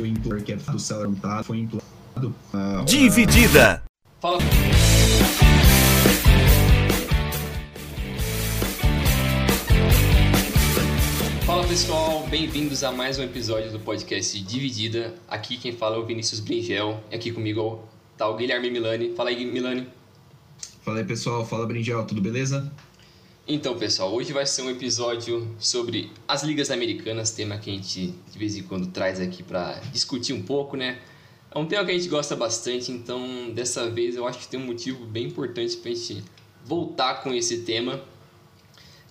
foi implorado, que é do foi implorado. Uh, Dividida! Fala. Fala pessoal, bem-vindos a mais um episódio do podcast Dividida. Aqui quem fala é o Vinícius Bringel e aqui comigo tá o Guilherme Milani. Fala aí, Milani. Fala aí pessoal, fala Bringel, tudo beleza? Então, pessoal, hoje vai ser um episódio sobre as ligas americanas, tema que a gente de vez em quando traz aqui para discutir um pouco, né? É um tema que a gente gosta bastante, então dessa vez eu acho que tem um motivo bem importante para a gente voltar com esse tema,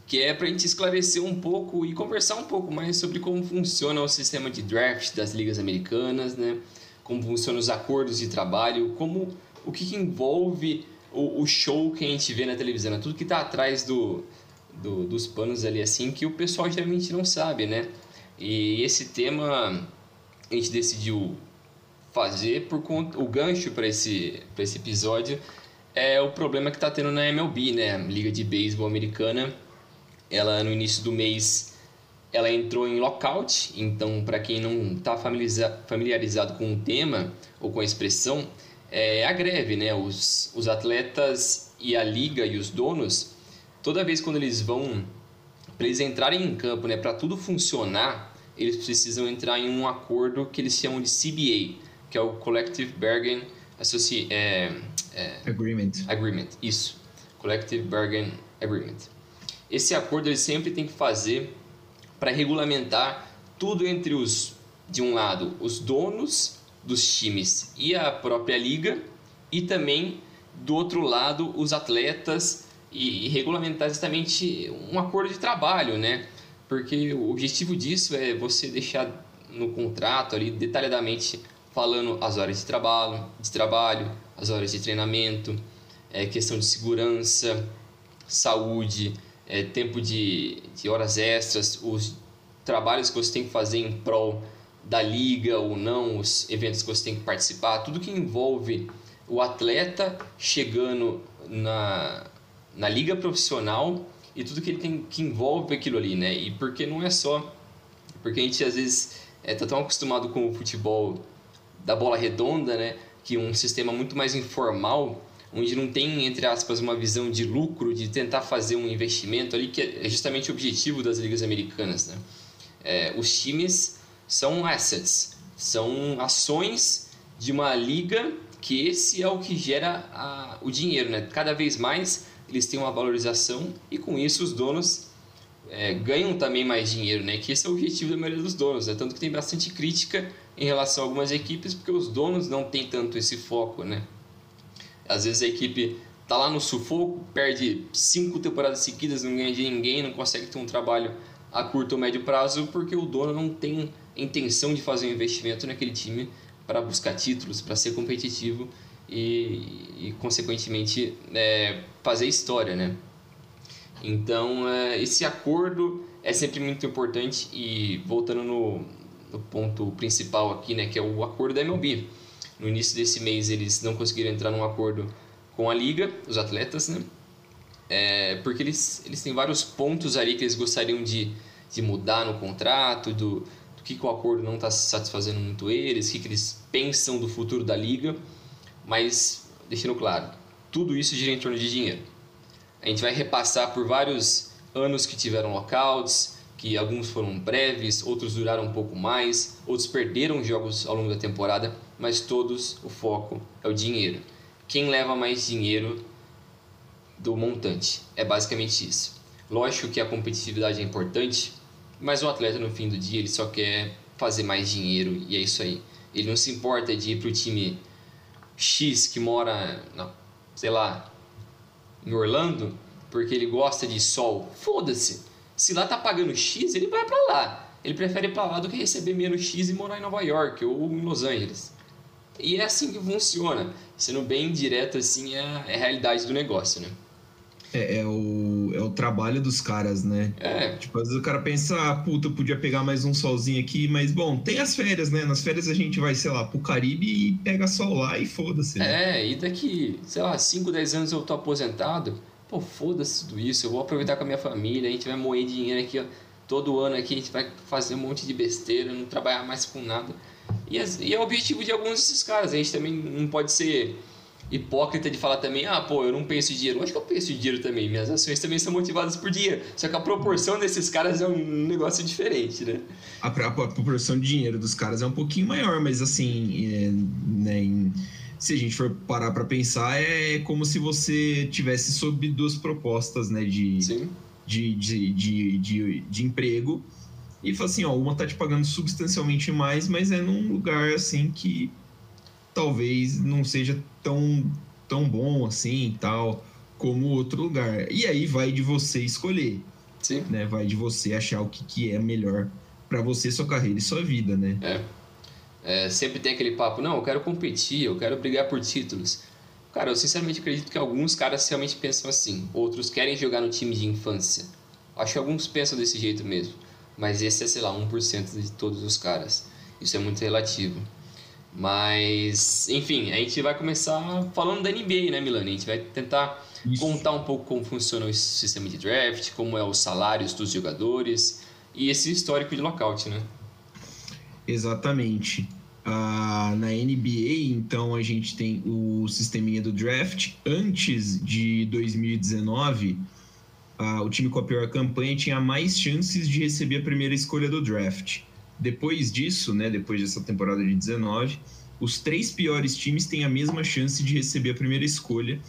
que é para a gente esclarecer um pouco e conversar um pouco mais sobre como funciona o sistema de draft das ligas americanas, né? Como funcionam os acordos de trabalho, como o que, que envolve o, o, show que a gente vê na televisão, né? tudo que está atrás do, do, dos panos ali assim que o pessoal geralmente não sabe, né? E esse tema a gente decidiu fazer por conta o gancho para esse para esse episódio é o problema que está tendo na MLB, né? Liga de Beisebol Americana. Ela no início do mês ela entrou em lockout, então para quem não está familiarizado com o tema ou com a expressão, é a greve, né? Os, os atletas e a liga e os donos, toda vez quando eles vão, para eles entrarem em campo, né? Para tudo funcionar, eles precisam entrar em um acordo que eles chamam de CBA, que é o Collective Bargain Associ é, é, Agreement. Agreement, isso. Collective Bargain Agreement. Esse acordo ele sempre tem que fazer para regulamentar tudo entre os, de um lado, os donos dos times e a própria liga, e também do outro lado os atletas e, e regulamentar exatamente um acordo de trabalho, né? Porque o objetivo disso é você deixar no contrato ali detalhadamente falando as horas de trabalho, de trabalho, as horas de treinamento, é, questão de segurança, saúde, é, tempo de, de horas extras, os trabalhos que você tem que fazer em prol da liga ou não, os eventos que você tem que participar, tudo que envolve o atleta chegando na, na liga profissional e tudo que ele tem que envolve aquilo ali, né? E porque não é só porque a gente às vezes é tá tão acostumado com o futebol da bola redonda, né, que um sistema muito mais informal, onde não tem entre aspas uma visão de lucro, de tentar fazer um investimento ali que é justamente o objetivo das ligas americanas, né? É, os times são assets, são ações de uma liga que esse é o que gera a, o dinheiro, né? Cada vez mais eles têm uma valorização e com isso os donos é, ganham também mais dinheiro, né? Que esse é o objetivo da maioria dos donos, né? Tanto que tem bastante crítica em relação a algumas equipes porque os donos não têm tanto esse foco, né? Às vezes a equipe tá lá no sufoco, perde cinco temporadas seguidas, não ganha de ninguém, não consegue ter um trabalho a curto ou médio prazo porque o dono não tem intenção de fazer um investimento naquele time para buscar títulos, para ser competitivo e, e consequentemente, é, fazer história, né? Então, é, esse acordo é sempre muito importante e voltando no, no, ponto principal aqui, né, que é o acordo da MLB. No início desse mês eles não conseguiram entrar num acordo com a liga, os atletas, né? É, porque eles, eles têm vários pontos ali que eles gostariam de, de mudar no contrato, do, do que, que o acordo não está satisfazendo muito eles, o que, que eles pensam do futuro da liga, mas deixando claro, tudo isso gira em torno de dinheiro. A gente vai repassar por vários anos que tiveram lockouts, que alguns foram breves, outros duraram um pouco mais, outros perderam jogos ao longo da temporada, mas todos o foco é o dinheiro. Quem leva mais dinheiro do montante? É basicamente isso. Lógico que a competitividade é importante, mas o atleta no fim do dia ele só quer fazer mais dinheiro e é isso aí. Ele não se importa de ir para o time X que mora, não, sei lá, em Orlando, porque ele gosta de sol. Foda-se. Se lá tá pagando X, ele vai para lá. Ele prefere ir para lá do que receber menos X e morar em Nova York ou em Los Angeles. E é assim que funciona. Sendo bem direto, assim, é é a realidade do negócio, né? É, é, o, é o trabalho dos caras, né? É. Tipo, às vezes o cara pensa, ah, puta, eu podia pegar mais um solzinho aqui, mas bom, tem as férias, né? Nas férias a gente vai, sei lá, pro Caribe e pega sol lá e foda-se. Né? É, e daqui, sei lá, 5, 10 anos eu tô aposentado, pô, foda-se tudo isso, eu vou aproveitar com a minha família, a gente vai moer dinheiro aqui, ó, todo ano aqui a gente vai fazer um monte de besteira, não trabalhar mais com nada. E, e é o objetivo de alguns desses caras. A gente também não pode ser hipócrita de falar também, ah, pô, eu não penso em dinheiro. Acho que eu penso em dinheiro também. Minhas ações também são motivadas por dinheiro. Só que a proporção desses caras é um negócio diferente, né? A, a, a proporção de dinheiro dos caras é um pouquinho maior, mas assim, é, né, em, se a gente for parar para pensar, é como se você tivesse sob duas propostas, né, de, de, de, de, de, de emprego. E fala assim, ó, uma tá te pagando substancialmente mais, mas é num lugar assim que talvez não seja tão, tão bom assim tal como outro lugar. E aí vai de você escolher. Sim. Né? Vai de você achar o que, que é melhor para você, sua carreira e sua vida, né? É. é. Sempre tem aquele papo, não, eu quero competir, eu quero brigar por títulos. Cara, eu sinceramente acredito que alguns caras realmente pensam assim, outros querem jogar no time de infância. Acho que alguns pensam desse jeito mesmo, mas esse é, sei lá, 1% de todos os caras. Isso é muito relativo. Mas, enfim, a gente vai começar falando da NBA, né, Milani? A gente vai tentar Isso. contar um pouco como funciona o sistema de draft, como é os salários dos jogadores e esse histórico de lockout, né? Exatamente. Ah, na NBA, então, a gente tem o sisteminha do draft. Antes de 2019, ah, o time com a pior campanha tinha mais chances de receber a primeira escolha do draft. Depois disso, né, depois dessa temporada de 19, os três piores times têm a mesma chance de receber a primeira escolha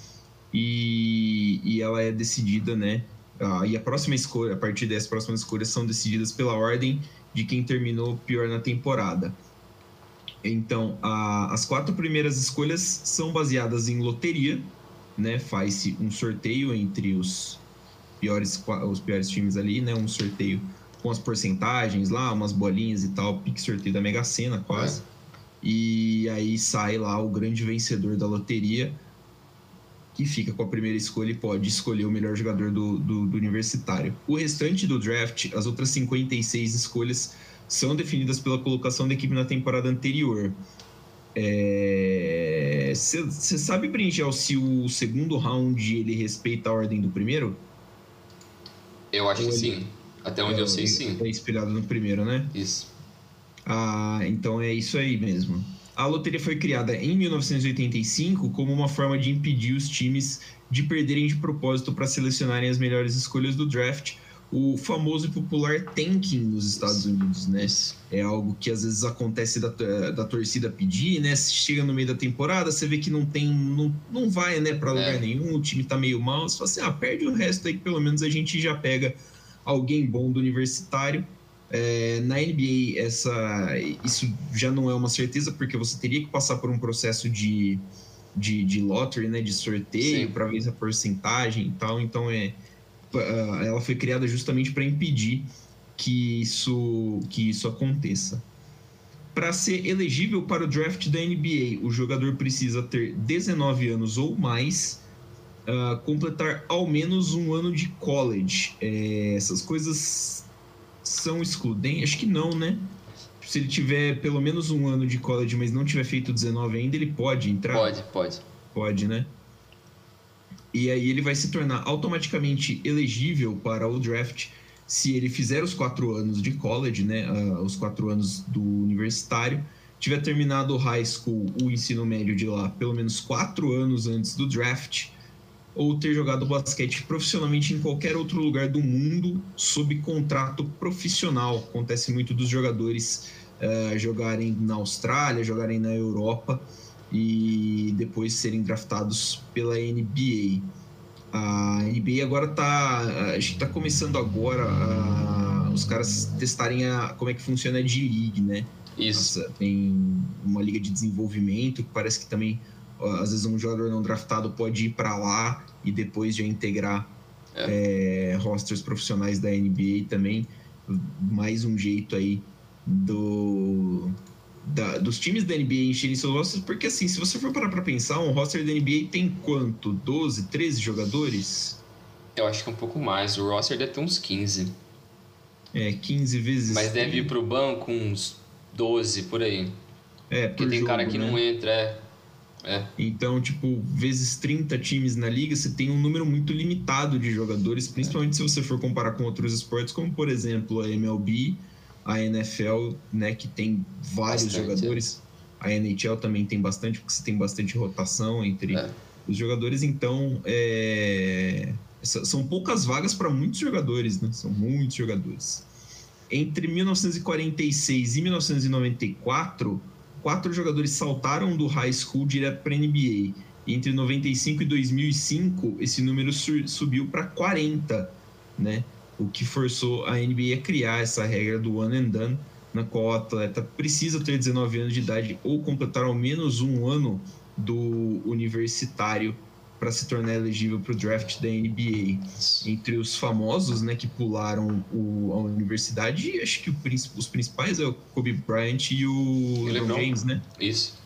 e, e ela é decidida, né? Ah, e a próxima escolha, a partir dessas próximas escolhas são decididas pela ordem de quem terminou pior na temporada. Então, a, as quatro primeiras escolhas são baseadas em loteria, né? Faz-se um sorteio entre os piores, os piores times ali, né? Um sorteio com as porcentagens lá, umas bolinhas e tal, pique sorteio da Mega Sena quase. É. E aí sai lá o grande vencedor da loteria, que fica com a primeira escolha e pode escolher o melhor jogador do, do, do universitário. O restante do draft, as outras 56 escolhas, são definidas pela colocação da equipe na temporada anterior. Você é... sabe, Bringel, se o segundo round ele respeita a ordem do primeiro? Eu acho Ou que ele... sim. Até onde é, eu sei, sim. É inspirado no primeiro, né? Isso. Ah, então é isso aí mesmo. A loteria foi criada em 1985 como uma forma de impedir os times de perderem de propósito para selecionarem as melhores escolhas do draft, o famoso e popular tanking nos Estados Unidos, né? É algo que às vezes acontece da, da torcida pedir, né? Se chega no meio da temporada, você vê que não tem, não, não vai, né, para lugar é. nenhum, o time tá meio mal, você fala assim, ah, perde o resto aí que pelo menos a gente já pega alguém bom do universitário. É, na NBA, essa, isso já não é uma certeza, porque você teria que passar por um processo de, de, de lottery, né, de sorteio, para ver a porcentagem e tal. Então, é, ela foi criada justamente para impedir que isso, que isso aconteça. Para ser elegível para o draft da NBA, o jogador precisa ter 19 anos ou mais uh, completar ao menos um ano de college. É, essas coisas são excludentes? Acho que não, né? Se ele tiver pelo menos um ano de college, mas não tiver feito 19 ainda, ele pode entrar? Pode, pode. Pode, né? E aí ele vai se tornar automaticamente elegível para o draft se ele fizer os quatro anos de college, né? Uh, os quatro anos do universitário, tiver terminado o high school, o ensino médio de lá, pelo menos quatro anos antes do draft, ou ter jogado basquete profissionalmente em qualquer outro lugar do mundo sob contrato profissional. Acontece muito dos jogadores uh, jogarem na Austrália, jogarem na Europa e depois serem draftados pela NBA. A NBA agora está, a gente está começando agora a, os caras testarem a, como é que funciona a G-League, né? Isso. Nossa, tem uma liga de desenvolvimento que parece que também às vezes um jogador não draftado pode ir para lá e depois já integrar é. É, rosters profissionais da NBA também. Mais um jeito aí do, da, dos times da NBA encherem seus rosters, porque assim, se você for parar para pensar, um roster da NBA tem quanto? 12, 13 jogadores? Eu acho que é um pouco mais. O roster deve ter uns 15. É, 15 vezes. Mas deve ir pro banco uns 12 por aí. É, porque tem jogo, cara que né? não entra, é. É. Então, tipo, vezes 30 times na liga, você tem um número muito limitado de jogadores, principalmente é. se você for comparar com outros esportes, como por exemplo a MLB a NFL, né, que tem vários bastante, jogadores. É. A NHL também tem bastante, porque você tem bastante rotação entre é. os jogadores. Então, é... são poucas vagas para muitos jogadores, né? São muitos jogadores. Entre 1946 e 1994, quatro jogadores saltaram do high school direto para NBA. Entre 95 e 2005, esse número subiu para 40, né? O que forçou a NBA a criar essa regra do one and done, na qual o atleta precisa ter 19 anos de idade ou completar ao menos um ano do universitário para se tornar elegível para o draft da NBA. Entre os famosos, né, que pularam o, a universidade, acho que os principais é o Kobe Bryant e o LeBron, LeBron James, né? Isso.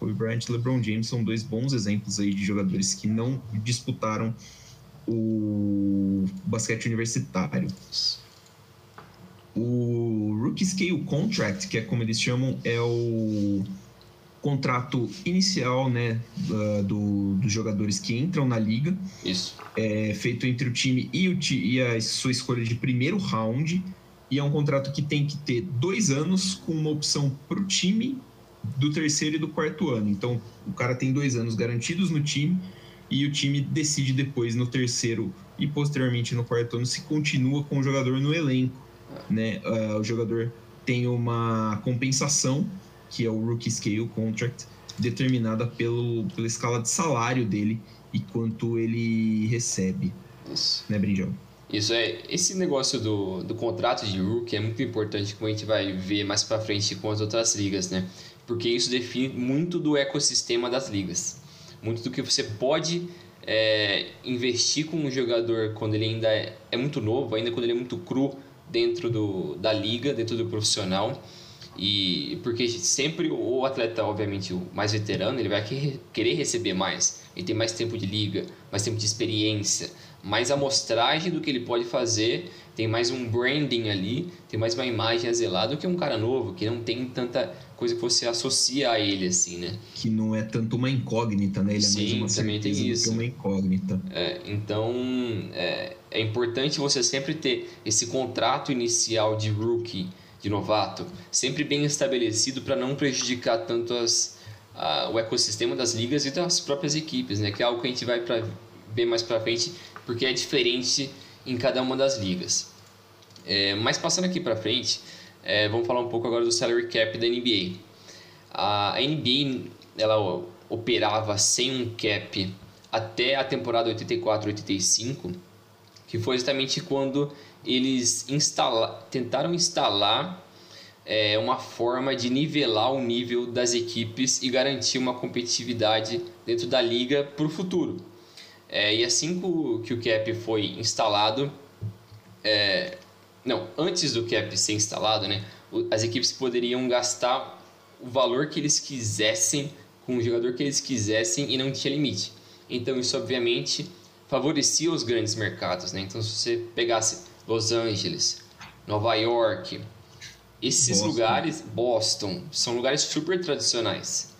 Kobe Bryant e LeBron James são dois bons exemplos aí de jogadores que não disputaram o basquete universitário. O Rookie Scale Contract, que é como eles chamam, é o contrato inicial né, do, dos jogadores que entram na liga. Isso. É feito entre o time e, o, e a sua escolha de primeiro round. E é um contrato que tem que ter dois anos com uma opção para o time do terceiro e do quarto ano. Então, o cara tem dois anos garantidos no time e o time decide depois no terceiro e posteriormente no quarto ano se continua com o jogador no elenco. Né? Uh, o jogador tem uma compensação que é o Rookie Scale Contract, determinada pelo, pela escala de salário dele e quanto ele recebe. Isso. Né, Brinjão? Isso é. Esse negócio do, do contrato de rookie é muito importante, como a gente vai ver mais para frente com as outras ligas, né? Porque isso define muito do ecossistema das ligas. Muito do que você pode é, investir com um jogador quando ele ainda é, é muito novo, ainda quando ele é muito cru dentro do, da liga, dentro do profissional e porque sempre o atleta, obviamente, o mais veterano, ele vai querer receber mais. Ele tem mais tempo de liga, mais tempo de experiência, mais amostragem do que ele pode fazer, tem mais um branding ali, tem mais uma imagem a zelar do que um cara novo, que não tem tanta coisa que você associa a ele, assim, né? Que não é tanto uma incógnita, né? Ele Sim, é mais uma também tem isso. uma incógnita. É, então, é, é importante você sempre ter esse contrato inicial de rookie, de novato, sempre bem estabelecido para não prejudicar tanto as, a, o ecossistema das ligas e das próprias equipes, né? Que é algo que a gente vai pra, ver mais para frente, porque é diferente em cada uma das ligas. É, mas passando aqui para frente, é, vamos falar um pouco agora do salary cap da NBA. A, a NBA ela operava sem um cap até a temporada 84-85, que foi justamente quando eles instala, tentaram instalar é, uma forma de nivelar o nível das equipes e garantir uma competitividade dentro da liga para o futuro. É, e assim que o, cap foi instalado, é, não, antes do cap ser instalado, né, as equipes poderiam gastar o valor que eles quisessem com o jogador que eles quisessem e não tinha limite. Então isso obviamente favorecia os grandes mercados, né? Então se você pegasse Los Angeles, Nova York. Esses Boston. lugares, Boston, são lugares super tradicionais.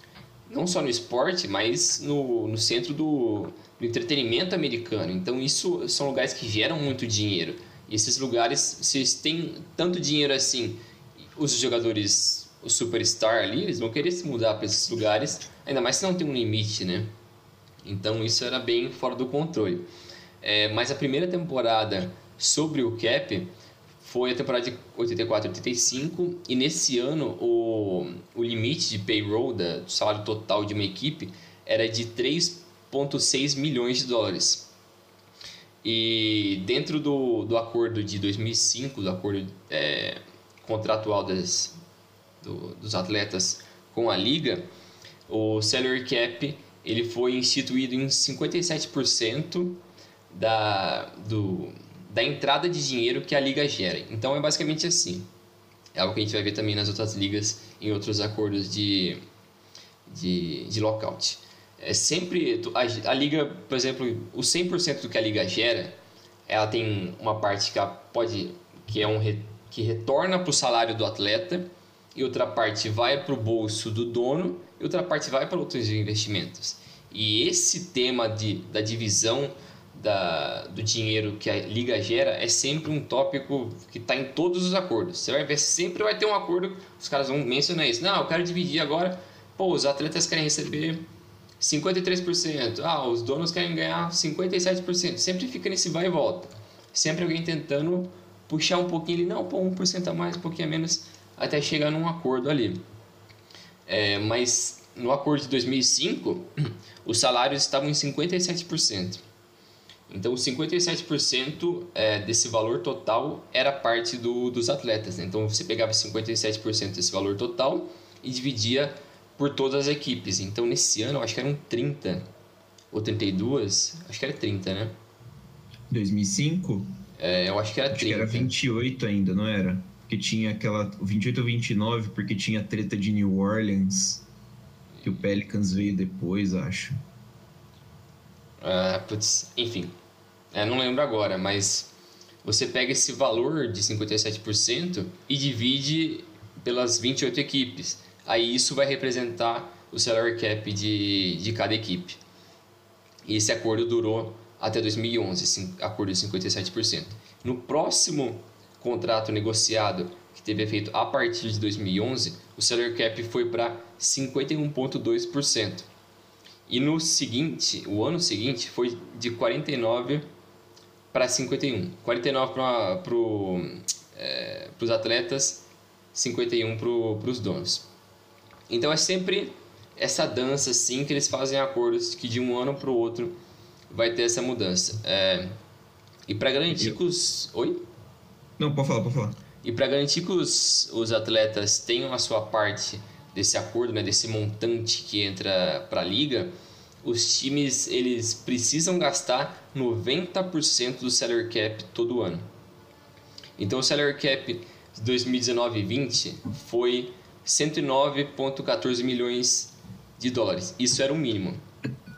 Não só no esporte, mas no, no centro do, do entretenimento americano. Então, isso são lugares que geram muito dinheiro. E esses lugares, se têm tanto dinheiro assim, os jogadores, o superstar ali, eles vão querer se mudar para esses lugares, ainda mais se não tem um limite, né? Então, isso era bem fora do controle. É, mas a primeira temporada sobre o cap foi a temporada de 84-85 e nesse ano o, o limite de payroll da, do salário total de uma equipe era de 3,6 milhões de dólares. E dentro do, do acordo de 2005, do acordo é, contratual das, do, dos atletas com a liga, o salary cap ele foi instituído em 57% da, do, da entrada de dinheiro que a liga gera. Então é basicamente assim. É algo que a gente vai ver também nas outras ligas, em outros acordos de, de, de lockout. É sempre a, a liga, por exemplo, o 100% do que a liga gera, ela tem uma parte que pode que é um que retorna para o salário do atleta e outra parte vai para o bolso do dono e outra parte vai para outros investimentos. E esse tema de, da divisão da, do dinheiro que a liga gera é sempre um tópico que está em todos os acordos. Você vai ver, sempre vai ter um acordo, os caras vão mencionar isso. Não, eu quero dividir agora, pô, os atletas querem receber 53%, ah, os donos querem ganhar 57%. Sempre fica nesse vai e volta. Sempre alguém tentando puxar um pouquinho ali, não, pô, 1% a mais, um pouquinho a menos, até chegar num acordo ali. É, mas no acordo de 2005, os salários estavam em 57%. Então, 57% é, desse valor total era parte do, dos atletas. Né? Então, você pegava 57% desse valor total e dividia por todas as equipes. Então, nesse ano, eu acho que eram 30 ou 32. Acho que era 30, né? 2005? É, eu acho que era acho 30. Que era 28 ainda, não era? Porque tinha aquela. 28 ou 29, porque tinha a treta de New Orleans. Que o Pelicans veio depois, acho. Ah, putz, enfim. É, não lembro agora, mas você pega esse valor de 57% e divide pelas 28 equipes. Aí isso vai representar o salary cap de, de cada equipe. E esse acordo durou até 2011, esse acordo de 57%. No próximo contrato negociado, que teve efeito a partir de 2011, o salary cap foi para 51,2%. E no seguinte, o ano seguinte foi de 49 para 51. 49 para pro, é, os atletas, 51 para os donos. Então é sempre essa dança assim que eles fazem acordos que de um ano para o outro vai ter essa mudança. É, e para garantir que os. Oi? Não, pode falar, pode falar. E para garantir que os, os atletas tenham a sua parte desse acordo, né, desse montante que entra para a liga, os times eles precisam gastar 90% do salary cap todo ano. Então o salary cap de 2019 e 20 foi 109,14 milhões de dólares. Isso era o mínimo.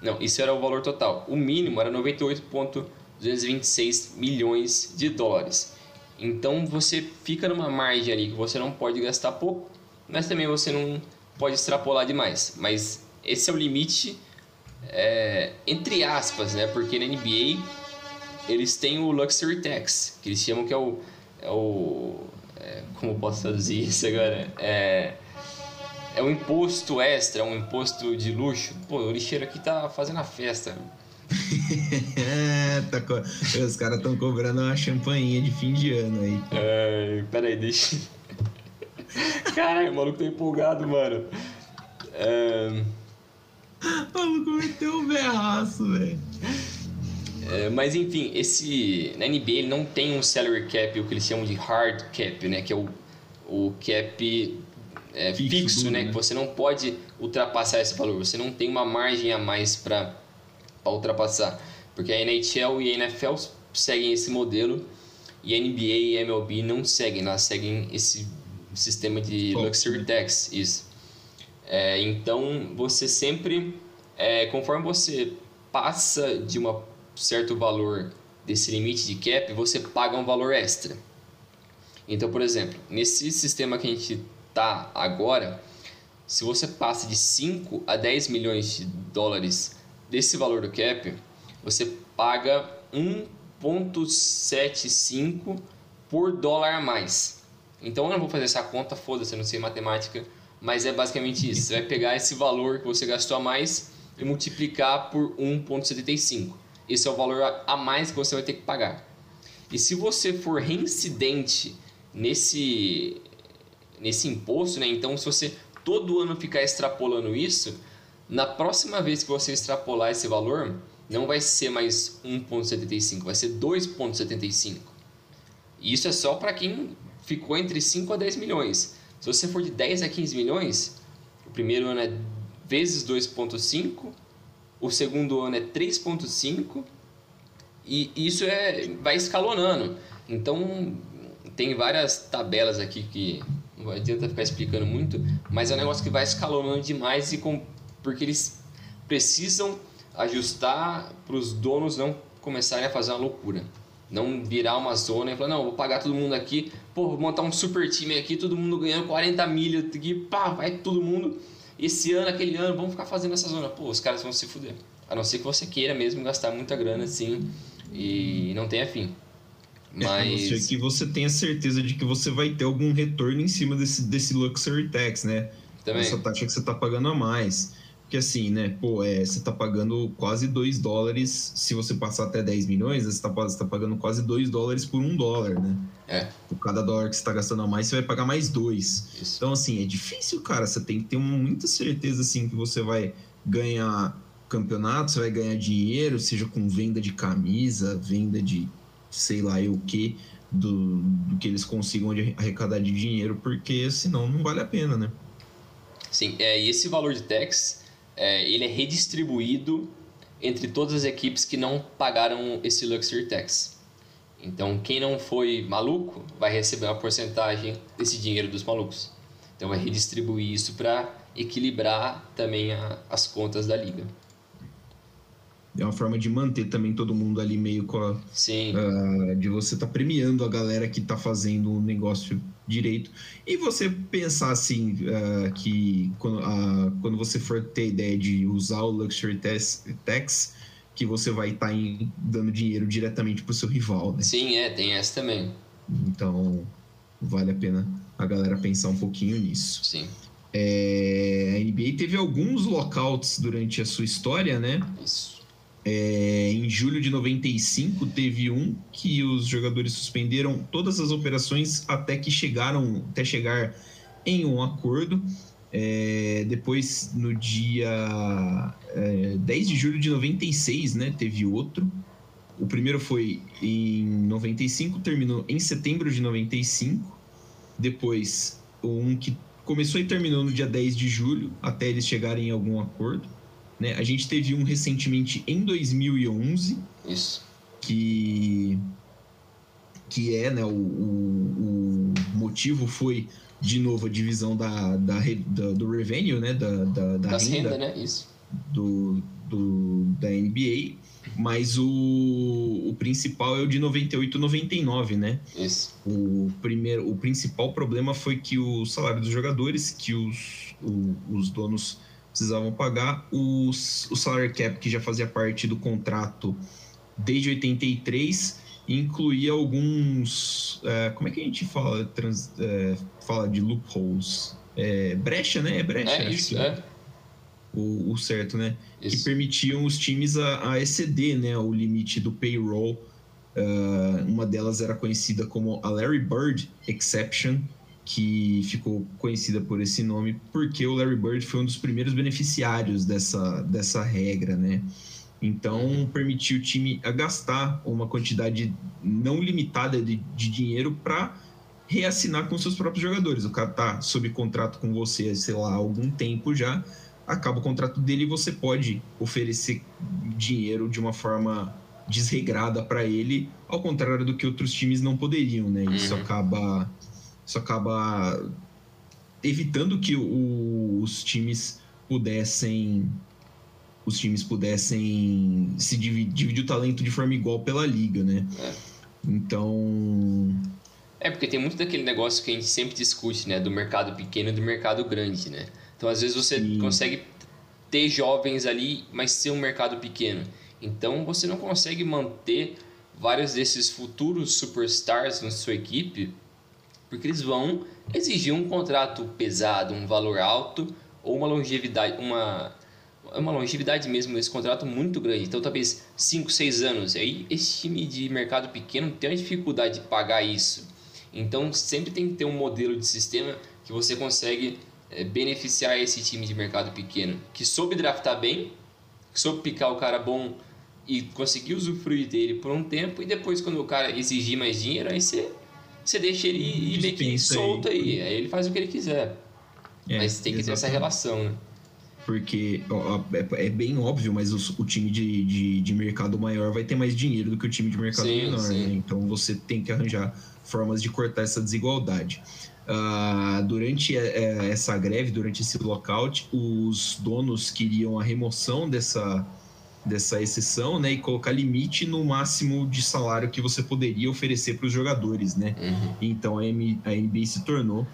Não, isso era o valor total. O mínimo era 98,226 milhões de dólares. Então você fica numa margem ali que você não pode gastar pouco, mas também você não pode extrapolar demais. Mas esse é o limite é, entre aspas, né? Porque na NBA eles têm o Luxury Tax, que eles chamam que é o. É o é, como posso traduzir isso agora? É, é um imposto extra, um imposto de luxo. Pô, o lixeiro aqui tá fazendo a festa. É, tá co... Os caras estão cobrando uma champainha de fim de ano aí. É, peraí, deixa. Caralho, o maluco tá empolgado, mano. É... O maluco meteu um berraço, velho. É, mas enfim, esse na NBA ele não tem um salary cap, o que eles chamam de hard cap, né? Que é o, o cap é, fixo, fixo né? né? Que você não pode ultrapassar esse valor. Você não tem uma margem a mais para ultrapassar. Porque a NHL e a NFL seguem esse modelo e a NBA e a MLB não seguem. Elas seguem esse sistema de Luxury Tax. Isso. É, então você sempre, é, conforme você passa de um certo valor desse limite de cap, você paga um valor extra. Então, por exemplo, nesse sistema que a gente está agora, se você passa de 5 a 10 milhões de dólares desse valor do cap, você paga 1,75 por dólar a mais. Então eu não vou fazer essa conta, foda-se, eu não sei matemática mas é basicamente isso. Você vai pegar esse valor que você gastou a mais e multiplicar por 1,75. Esse é o valor a mais que você vai ter que pagar. E se você for reincidente nesse, nesse imposto, né? então se você todo ano ficar extrapolando isso, na próxima vez que você extrapolar esse valor, não vai ser mais 1,75, vai ser 2,75. E isso é só para quem ficou entre 5 a 10 milhões. Se você for de 10 a 15 milhões, o primeiro ano é vezes 2,5, o segundo ano é 3,5 e isso é vai escalonando. Então tem várias tabelas aqui que não adianta ficar explicando muito, mas é um negócio que vai escalonando demais e com, porque eles precisam ajustar para os donos não começarem a fazer uma loucura. Não virar uma zona e falar, não, vou pagar todo mundo aqui, pô, vou montar um super time aqui, todo mundo ganhando 40 milhas aqui, pá, vai todo mundo. Esse ano, aquele ano, vamos ficar fazendo essa zona. Pô, os caras vão se fuder. A não ser que você queira mesmo gastar muita grana assim e não tenha fim. É, a não ser que você tenha certeza de que você vai ter algum retorno em cima desse, desse Luxury Tax, né? Também. Essa taxa que você tá pagando a mais. Porque assim, né, pô, é, você tá pagando quase 2 dólares, se você passar até 10 milhões, você tá, você tá pagando quase 2 dólares por 1 um dólar, né? É. Por cada dólar que você tá gastando a mais, você vai pagar mais 2. Então, assim, é difícil, cara. Você tem que ter muita certeza, assim, que você vai ganhar campeonato, você vai ganhar dinheiro, seja com venda de camisa, venda de sei lá eu o que, do, do que eles consigam arrecadar de dinheiro, porque senão não vale a pena, né? Sim, é, e esse valor de tax, é, ele é redistribuído entre todas as equipes que não pagaram esse Luxury Tax. Então, quem não foi maluco vai receber uma porcentagem desse dinheiro dos malucos. Então, vai redistribuir isso para equilibrar também a, as contas da liga. É uma forma de manter também todo mundo ali meio com a. Sim. Uh, de você estar tá premiando a galera que está fazendo o negócio direito. E você pensar assim, uh, que quando, uh, quando você for ter ideia de usar o Luxury Tax, tax que você vai estar tá dando dinheiro diretamente para o seu rival, né? Sim, é, tem essa também. Então, vale a pena a galera pensar um pouquinho nisso. Sim. É, a NBA teve alguns lockouts durante a sua história, né? Isso. É, em julho de 95 teve um que os jogadores suspenderam todas as operações até que chegaram até chegar em um acordo. É, depois, no dia é, 10 de julho de 96, né, teve outro. O primeiro foi em 95, terminou em setembro de 95. Depois, um que começou e terminou no dia 10 de julho, até eles chegarem em algum acordo. Né? A gente teve um recentemente em 2011. Isso. Que, que é, né, o, o, o motivo foi, de novo, a divisão da, da, da do revenue, né, da, da, da renda, renda, né? Isso. Do, do, da NBA. Mas o, o principal é o de 98 99, né? Isso. O, primeiro, o principal problema foi que o salário dos jogadores, que os, o, os donos precisavam pagar, os, o salary cap, que já fazia parte do contrato desde 83, incluía alguns. É, como é que a gente fala, trans, é, fala de loopholes? É, brecha, né? É brecha. É isso, é. O, o, certo, né? Isso. Que permitiam os times a, a, exceder né, o limite do payroll. Uh, uma delas era conhecida como a Larry Bird Exception, que ficou conhecida por esse nome porque o Larry Bird foi um dos primeiros beneficiários dessa, dessa regra, né? Então, permitiu o time a gastar uma quantidade não limitada de, de dinheiro para reassinar com seus próprios jogadores. O cara tá sob contrato com você, sei lá, há algum tempo já, acaba o contrato dele e você pode oferecer dinheiro de uma forma desregrada para ele, ao contrário do que outros times não poderiam, né? Isso uhum. acaba isso acaba evitando que o, os times pudessem os times pudessem se dividir, dividir o talento de forma igual pela liga, né? É. Então é porque tem muito daquele negócio que a gente sempre discute, né, do mercado pequeno e do mercado grande, né? Então às vezes você Sim. consegue ter jovens ali, mas ser um mercado pequeno. Então você não consegue manter vários desses futuros superstars na sua equipe porque eles vão exigir um contrato pesado, um valor alto ou uma longevidade, uma uma longevidade mesmo esse contrato muito grande. Então talvez 5, 6 anos. Aí esse time de mercado pequeno tem uma dificuldade de pagar isso. Então sempre tem que ter um modelo de sistema que você consegue é, beneficiar esse time de mercado pequeno, que soube draftar bem, que soube picar o cara bom e conseguir usufruir dele por um tempo e depois quando o cara exigir mais dinheiro, aí você você deixa ele ir meio que solto aí. aí. ele faz o que ele quiser. É, mas tem que exatamente. ter essa relação, né? Porque ó, é, é, bem óbvio, mas o, o time de, de, de, mercado maior vai ter mais dinheiro do que o time de mercado sim, menor, sim. Né? Então você tem que arranjar formas de cortar essa desigualdade. Uh, durante é, é, essa greve, durante esse lockout, os donos queriam a remoção dessa, dessa exceção, né, e colocar limite no máximo de salário que você poderia oferecer para os jogadores, né? Uhum. Então a, NBA se tornou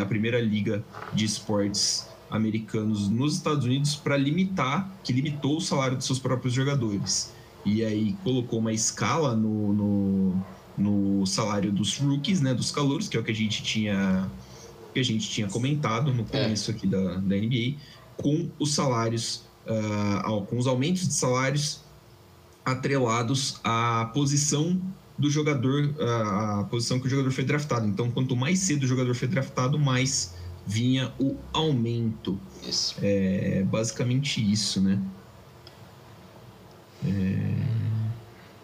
a primeira liga de esportes americanos nos Estados Unidos para limitar, que limitou o salário de seus próprios jogadores. e aí colocou uma escala no, no, no salário dos rookies, né, dos calouros, que é o que a gente tinha que a gente tinha comentado no começo é. aqui da, da NBA, com os salários, uh, com os aumentos de salários atrelados à posição do jogador, a, a posição que o jogador foi draftado. Então, quanto mais cedo o jogador foi draftado, mais vinha o aumento. Isso. É basicamente isso, né? É...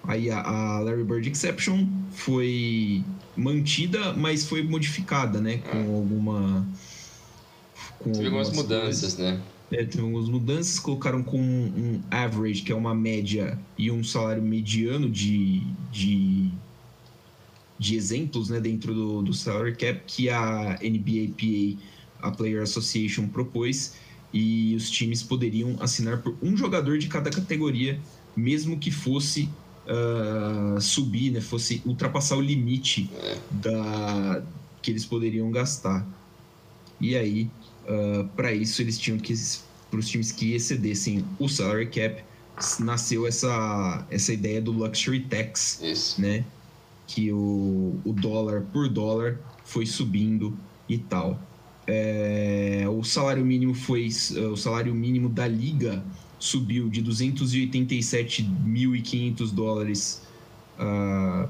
Aí a, a, Larry Bird Exception foi mantida, mas foi modificada, né? Com ah. alguma. Com Teve algumas mudanças, coisas. né? É, teve algumas mudanças, colocaram com um, um average, que é uma média, e um salário mediano de, de, de exemplos né, dentro do, do salary cap que a NBAPA, a Player Association, propôs, e os times poderiam assinar por um jogador de cada categoria, mesmo que fosse uh, subir, né, fosse ultrapassar o limite é. da, que eles poderiam gastar. E aí, Uh, ah, para isso, eles tinham que, para os times que excedessem o salary cap, nasceu essa, essa ideia do luxury tax, isso. né? Que o, o dólar por dólar foi subindo e tal. É, o salário mínimo foi o salário mínimo da liga subiu de 287.500 dólares uh,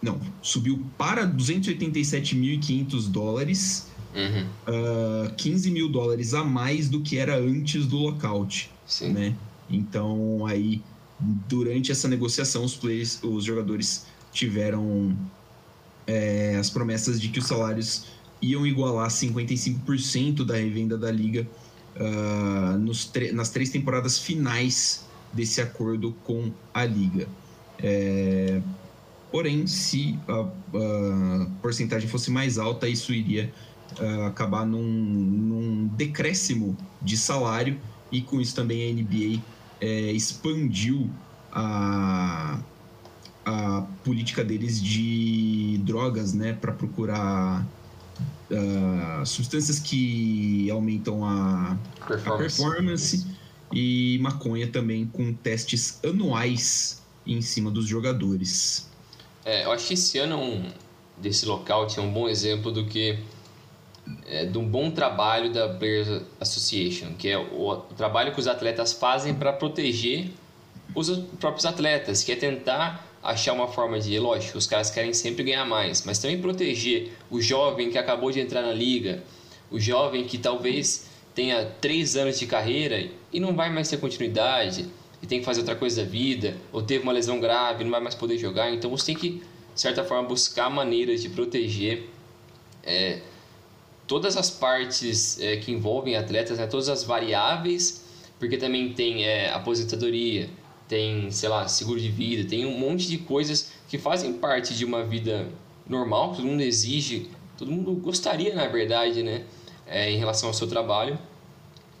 não subiu para 287.500 dólares uhum. uh, ah, 15 mil dólares a mais do que era antes do lockout. Sim. Né? Então, aí, durante essa negociação, os, players, os jogadores tiveram é, as promessas de que os salários iam igualar 55% da revenda da liga uh, nos nas três temporadas finais desse acordo com a liga. É, porém, se a, a porcentagem fosse mais alta, isso iria uh, acabar num, num, decréscimo de salário e com isso também a NBA é, expandiu a, a política deles de drogas, né, para procurar uh, substâncias que aumentam a performance. a performance e maconha também com testes anuais em cima dos jogadores. É, eu acho que esse ano um, desse local tinha um bom exemplo do que é, de um bom trabalho da Players Association, que é o, o trabalho que os atletas fazem para proteger os próprios atletas, que é tentar achar uma forma de, lógico, os caras querem sempre ganhar mais, mas também proteger o jovem que acabou de entrar na liga, o jovem que talvez tenha três anos de carreira e não vai mais ter continuidade e tem que fazer outra coisa da vida, ou teve uma lesão grave, não vai mais poder jogar, então você tem que, de certa forma, buscar maneiras de proteger é, todas as partes é, que envolvem atletas, né, todas as variáveis, porque também tem é, aposentadoria, tem, sei lá, seguro de vida, tem um monte de coisas que fazem parte de uma vida normal, que todo mundo exige, todo mundo gostaria, na verdade, né, é, em relação ao seu trabalho.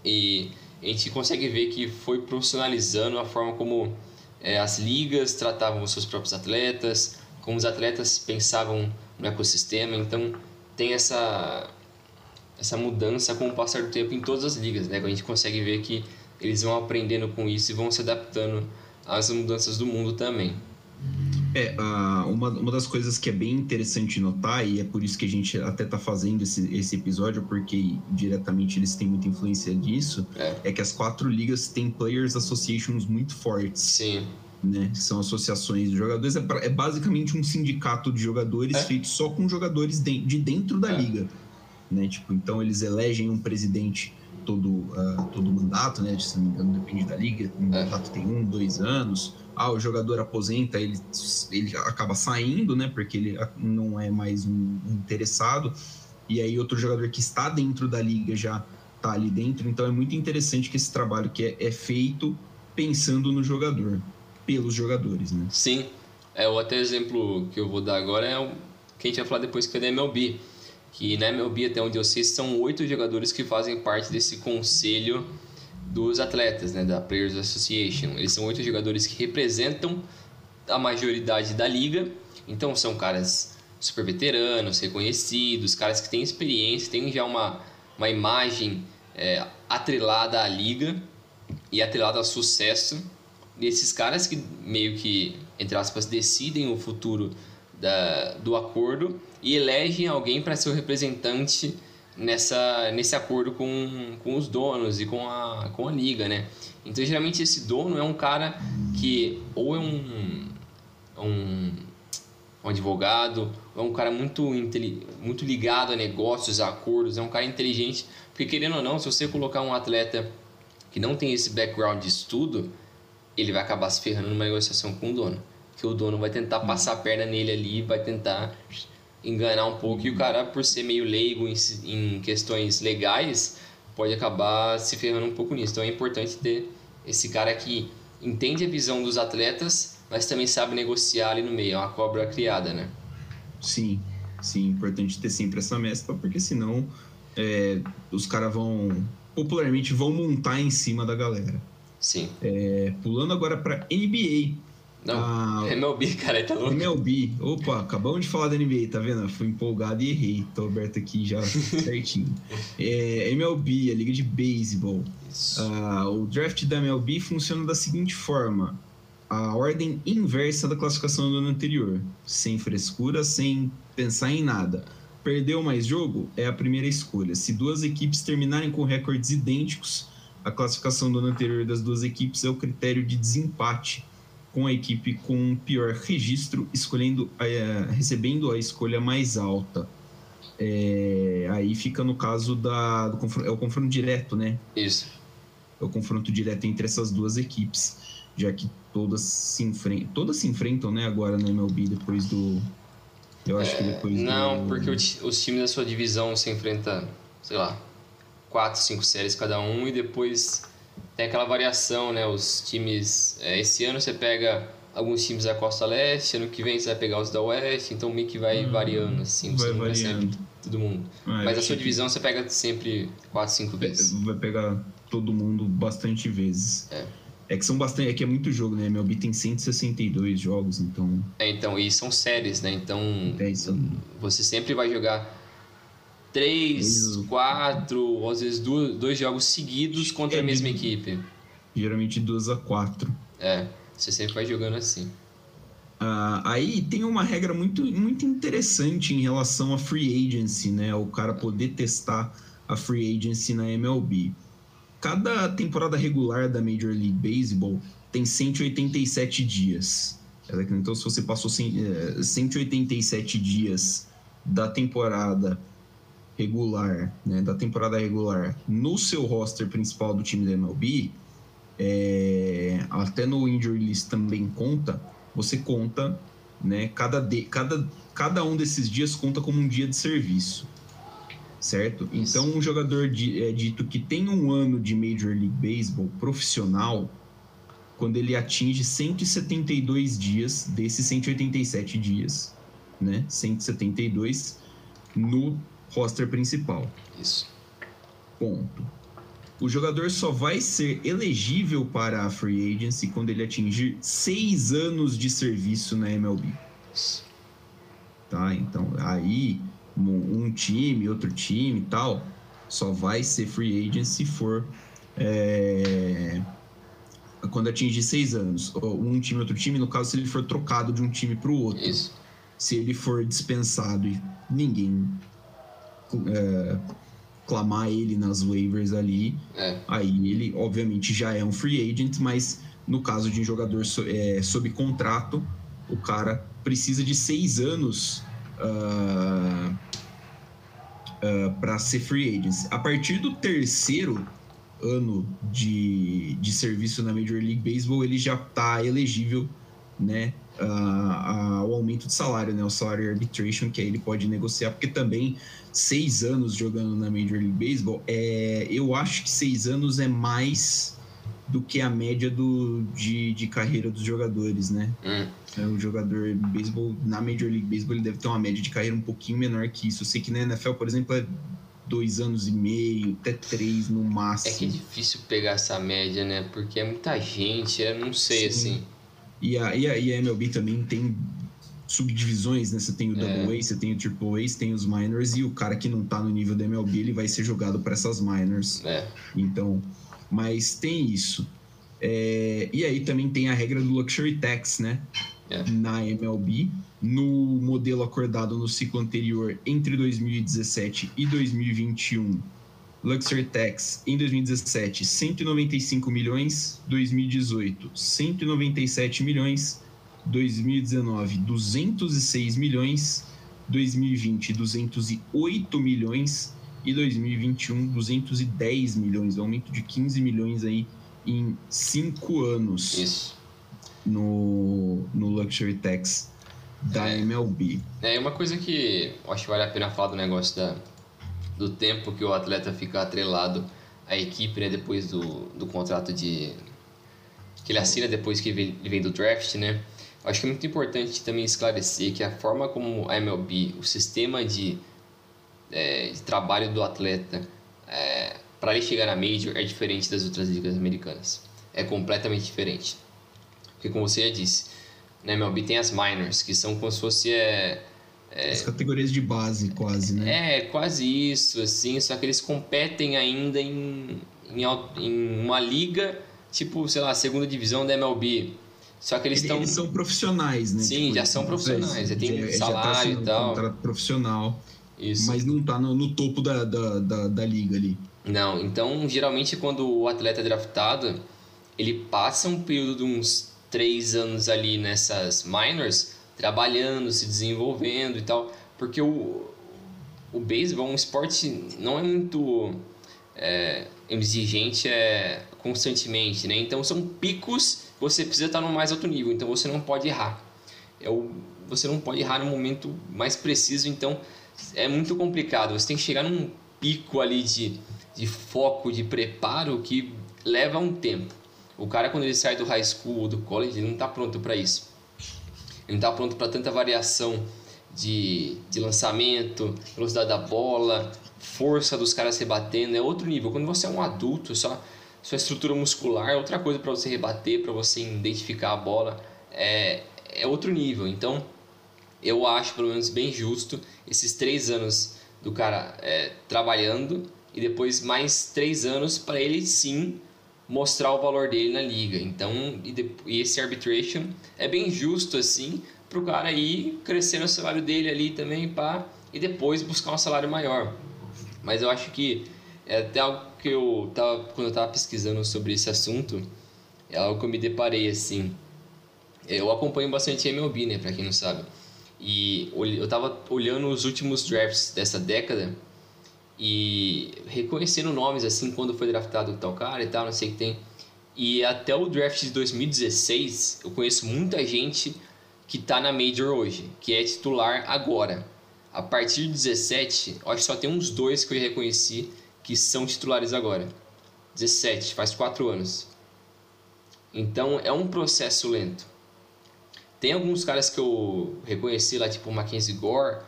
E a gente consegue ver que foi profissionalizando a forma como é, as ligas tratavam os seus próprios atletas, como os atletas pensavam no ecossistema. Então, tem essa essa mudança com o passar do tempo em todas as ligas, né? A gente consegue ver que eles vão aprendendo com isso e vão se adaptando às mudanças do mundo também. É, uma, uma das coisas que é bem interessante notar, e é por isso que a gente até tá fazendo esse, esse episódio, porque diretamente eles têm muita influência disso, é, é que as quatro ligas têm players associations muito fortes. Sim. Né? São associações de jogadores, é, é basicamente um sindicato de jogadores é. feito só com jogadores de, de dentro da é. liga né? Tipo, então eles elegem um presidente todo uh, todo mandato, né? Se não me engano, depende da liga. O é. mandato tem um, dois anos. Ah, o jogador aposenta, ele, ele acaba saindo, né? Porque ele não é mais um interessado. E aí outro jogador que está dentro da liga já está ali dentro. Então é muito interessante que esse trabalho que é, é feito pensando no jogador, pelos jogadores, né? Sim. É, o até exemplo que eu vou dar agora é o que a gente vai falar depois que é da MLB que na MLB, até onde eu sei, são oito jogadores que fazem parte desse conselho dos atletas, né, da Players Association. Eles são oito jogadores que representam a majoridade da liga, então são caras super veteranos, reconhecidos, caras que têm experiência, têm já uma, uma imagem é, atrelada à liga e atrelada ao sucesso esses caras que meio que, entre aspas, decidem o futuro da, do acordo e elegem alguém para ser o representante nessa, nesse acordo com, com os donos e com a, com a liga, né? Então, geralmente, esse dono é um cara que ou é um, um, um advogado, ou é um cara muito, muito ligado a negócios, a acordos, é um cara inteligente, porque querendo ou não, se você colocar um atleta que não tem esse background de estudo, ele vai acabar se ferrando numa negociação com o dono. Que o dono vai tentar passar a perna nele ali, vai tentar enganar um pouco, e o cara, por ser meio leigo em, em questões legais, pode acabar se ferrando um pouco nisso. Então é importante ter esse cara que entende a visão dos atletas, mas também sabe negociar ali no meio. É uma cobra criada, né? Sim, sim. Importante ter sempre essa mescla, porque senão é, os caras vão, popularmente, vão montar em cima da galera. Sim. É, pulando agora para NBA. Não, ah, MLB, cara, tá louco. MLB. Opa, acabamos de falar da NBA, tá vendo? Fui empolgado e errei. Tô aberto aqui já certinho. É, MLB, a liga de beisebol. Ah, o draft da MLB funciona da seguinte forma. A ordem inversa da classificação do ano anterior. Sem frescura, sem pensar em nada. Perdeu mais jogo? É a primeira escolha. Se duas equipes terminarem com recordes idênticos, a classificação do ano anterior das duas equipes é o critério de desempate com a equipe com pior registro, escolhendo, é, recebendo a escolha mais alta. É, aí fica no caso da, do confronto, é o confronto direto, né? Isso. É o confronto direto entre essas duas equipes, já que todas se enfrentam, todas se enfrentam, né? Agora na MLB depois do, eu acho é, que depois não, do... porque os times da sua divisão se enfrentam, sei lá, quatro, cinco séries cada um e depois tem aquela variação, né? Os times. É, esse ano você pega alguns times da Costa Leste, ano que vem você vai pegar os da Oeste, então meio que vai hum, variando, assim. Vai variando. todo mundo. Ah, Mas a sua divisão você pega sempre 4, 5 vezes. Vai pegar todo mundo bastante vezes. É. É que são bastante, é que é muito jogo, né? MLB tem 162 jogos, então. É, então, e são séries, né? Então, é, isso. você sempre vai jogar três, quatro, ou às vezes dois, dois jogos seguidos contra é, a mesma equipe. Geralmente duas a quatro. É, você sempre vai jogando assim. Uh, aí tem uma regra muito, muito interessante em relação a free agency, né? O cara poder testar a free agency na MLB. Cada temporada regular da Major League Baseball tem 187 dias. Então, se você passou 187 eh, dias da temporada regular, né, da temporada regular, no seu roster principal do time da MLB, é, até no injury list também conta, você conta, né, cada, de, cada, cada um desses dias conta como um dia de serviço, certo? Então, um jogador de, é dito que tem um ano de Major League Baseball profissional, quando ele atinge 172 dias desses 187 dias, né, 172 no roster principal. Isso. Ponto. O jogador só vai ser elegível para a free agency quando ele atingir seis anos de serviço na MLB. Tá? Então, aí um time, outro time e tal, só vai ser free agent se for é, quando atingir seis anos. Um time, outro time, no caso, se ele for trocado de um time para o outro. Isso. Se ele for dispensado e ninguém é, clamar ele nas waivers ali, é. aí ele obviamente já é um free agent, mas no caso de um jogador so, é, sob contrato, o cara precisa de seis anos uh, uh, para ser free agent. A partir do terceiro ano de, de serviço na Major League Baseball, ele já está elegível né, uh, ao aumento de salário, né, o salário arbitration, que aí ele pode negociar, porque também seis anos jogando na Major League Baseball, é, eu acho que seis anos é mais do que a média do, de, de carreira dos jogadores, né? Hum. É, o jogador de beisebol, na Major League Baseball, ele deve ter uma média de carreira um pouquinho menor que isso. Eu sei que na NFL, por exemplo, é dois anos e meio, até três no máximo. É que é difícil pegar essa média, né? Porque é muita gente, eu não sei, Sim. assim. E a, e, a, e a MLB também tem subdivisões, né? Você tem o Double é. A, você tem o Triple A, você tem os Minors, e o cara que não tá no nível da MLB, ele vai ser jogado para essas Minors. É. Então, mas tem isso. É, e aí também tem a regra do Luxury Tax, né? É. Na MLB. No modelo acordado no ciclo anterior entre 2017 e 2021, Luxury Tax em 2017, 195 milhões, 2018, 197 milhões, 2019, 206 milhões, 2020, 208 milhões e 2021, 210 milhões, aumento de 15 milhões aí em 5 anos. Isso. No, no Luxury Tax da é. MLB. É uma coisa que eu acho que vale a pena falar do negócio da, do tempo que o atleta fica atrelado à equipe, né, depois do, do contrato de que ele assina depois que ele vem do draft, né? Acho que é muito importante também esclarecer que a forma como a MLB, o sistema de, é, de trabalho do atleta é, para ele chegar na Major é diferente das outras ligas americanas. É completamente diferente. Porque como você já disse, na MLB tem as minors, que são como se fosse é, é, As categorias de base, quase, né? É, quase isso, assim, só que eles competem ainda em, em, em uma liga, tipo, sei lá, segunda divisão da MLB. Só que eles estão. Eles são profissionais, né? Sim, tipo, já são profissionais, já tem já, salário já tá e tal. contrato profissional. Isso. Mas não tá no, no topo da, da, da, da, liga ali. Não, então geralmente quando o atleta é draftado, ele passa um período de uns três anos ali nessas minors trabalhando, se desenvolvendo e tal, porque o, o beisebol é um esporte não é muito é, exigente é, constantemente, né? Então são picos você precisa estar no mais alto nível, então você não pode errar. É o, você não pode errar no momento mais preciso, então é muito complicado. Você tem que chegar num pico ali de, de foco, de preparo que leva um tempo. O cara quando ele sai do high school ou do college, ele não está pronto para isso ele não está pronto para tanta variação de, de lançamento, velocidade da bola, força dos caras rebatendo, é outro nível. Quando você é um adulto, só sua estrutura muscular é outra coisa para você rebater, para você identificar a bola, é, é outro nível. Então, eu acho pelo menos bem justo esses três anos do cara é, trabalhando e depois mais três anos para ele sim mostrar o valor dele na liga. Então, e, de, e esse arbitration é bem justo assim para o cara ir crescendo o salário dele ali também pá, e depois buscar um salário maior. Mas eu acho que é até algo que eu tava quando eu estava pesquisando sobre esse assunto, é algo que eu me deparei assim. Eu acompanho bastante MLB, né, para quem não sabe. E eu estava olhando os últimos drafts dessa década e reconhecendo nomes assim quando foi draftado tal cara e tal, não sei o que tem. E até o draft de 2016, eu conheço muita gente que tá na Major hoje, que é titular agora. A partir de 17, eu acho que só tem uns dois que eu reconheci que são titulares agora. 17, faz 4 anos. Então é um processo lento. Tem alguns caras que eu reconheci lá, tipo o Mackenzie Gore,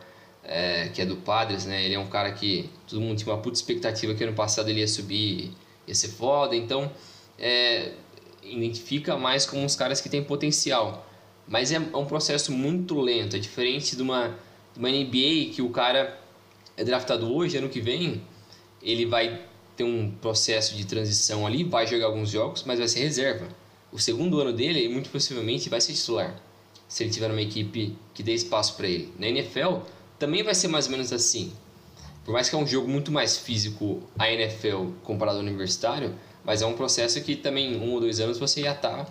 é, que é do Padres, né? Ele é um cara que todo mundo tinha uma puta expectativa que ano passado ele ia subir, ia ser foda, então é, identifica mais como uns caras que têm potencial. Mas é, é um processo muito lento, é diferente de uma, de uma NBA que o cara é draftado hoje, ano que vem, ele vai ter um processo de transição ali, vai jogar alguns jogos, mas vai ser reserva. O segundo ano dele, muito possivelmente, vai ser titular, se ele tiver uma equipe que dê espaço para ele. Na NFL, também vai ser mais ou menos assim. Por mais que é um jogo muito mais físico a NFL comparado ao universitário, mas é um processo que também um ou dois anos você já está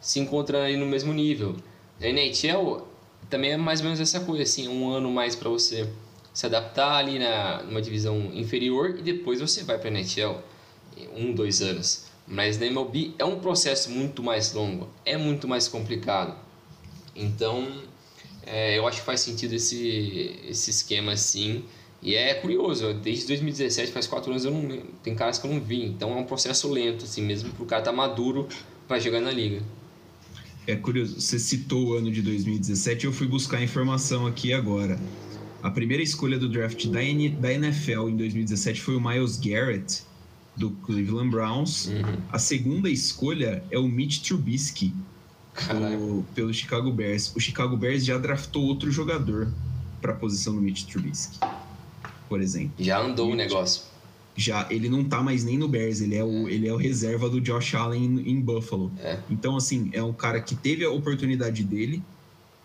se encontrando ali no mesmo nível. Na NHL também é mais ou menos essa coisa, assim, um ano mais para você se adaptar ali na numa divisão inferior e depois você vai para a NHL, um, dois anos. Mas na MLB é um processo muito mais longo, é muito mais complicado. Então é, eu acho que faz sentido esse, esse esquema assim. E é curioso, desde 2017, faz quatro anos, eu não, tem caras que eu não vi. Então é um processo lento, assim, mesmo para o cara estar tá maduro para jogar na liga. É curioso, você citou o ano de 2017 eu fui buscar informação aqui agora. A primeira escolha do draft da, N, da NFL em 2017 foi o Miles Garrett, do Cleveland Browns. Uhum. A segunda escolha é o Mitch Trubisky, do, pelo Chicago Bears. O Chicago Bears já draftou outro jogador para a posição do Mitch Trubisky, por exemplo. Já andou o negócio. já ele não tá mais nem no Bears, ele é o, ele é o reserva do Josh Allen em, em Buffalo. É. Então, assim, é um cara que teve a oportunidade dele,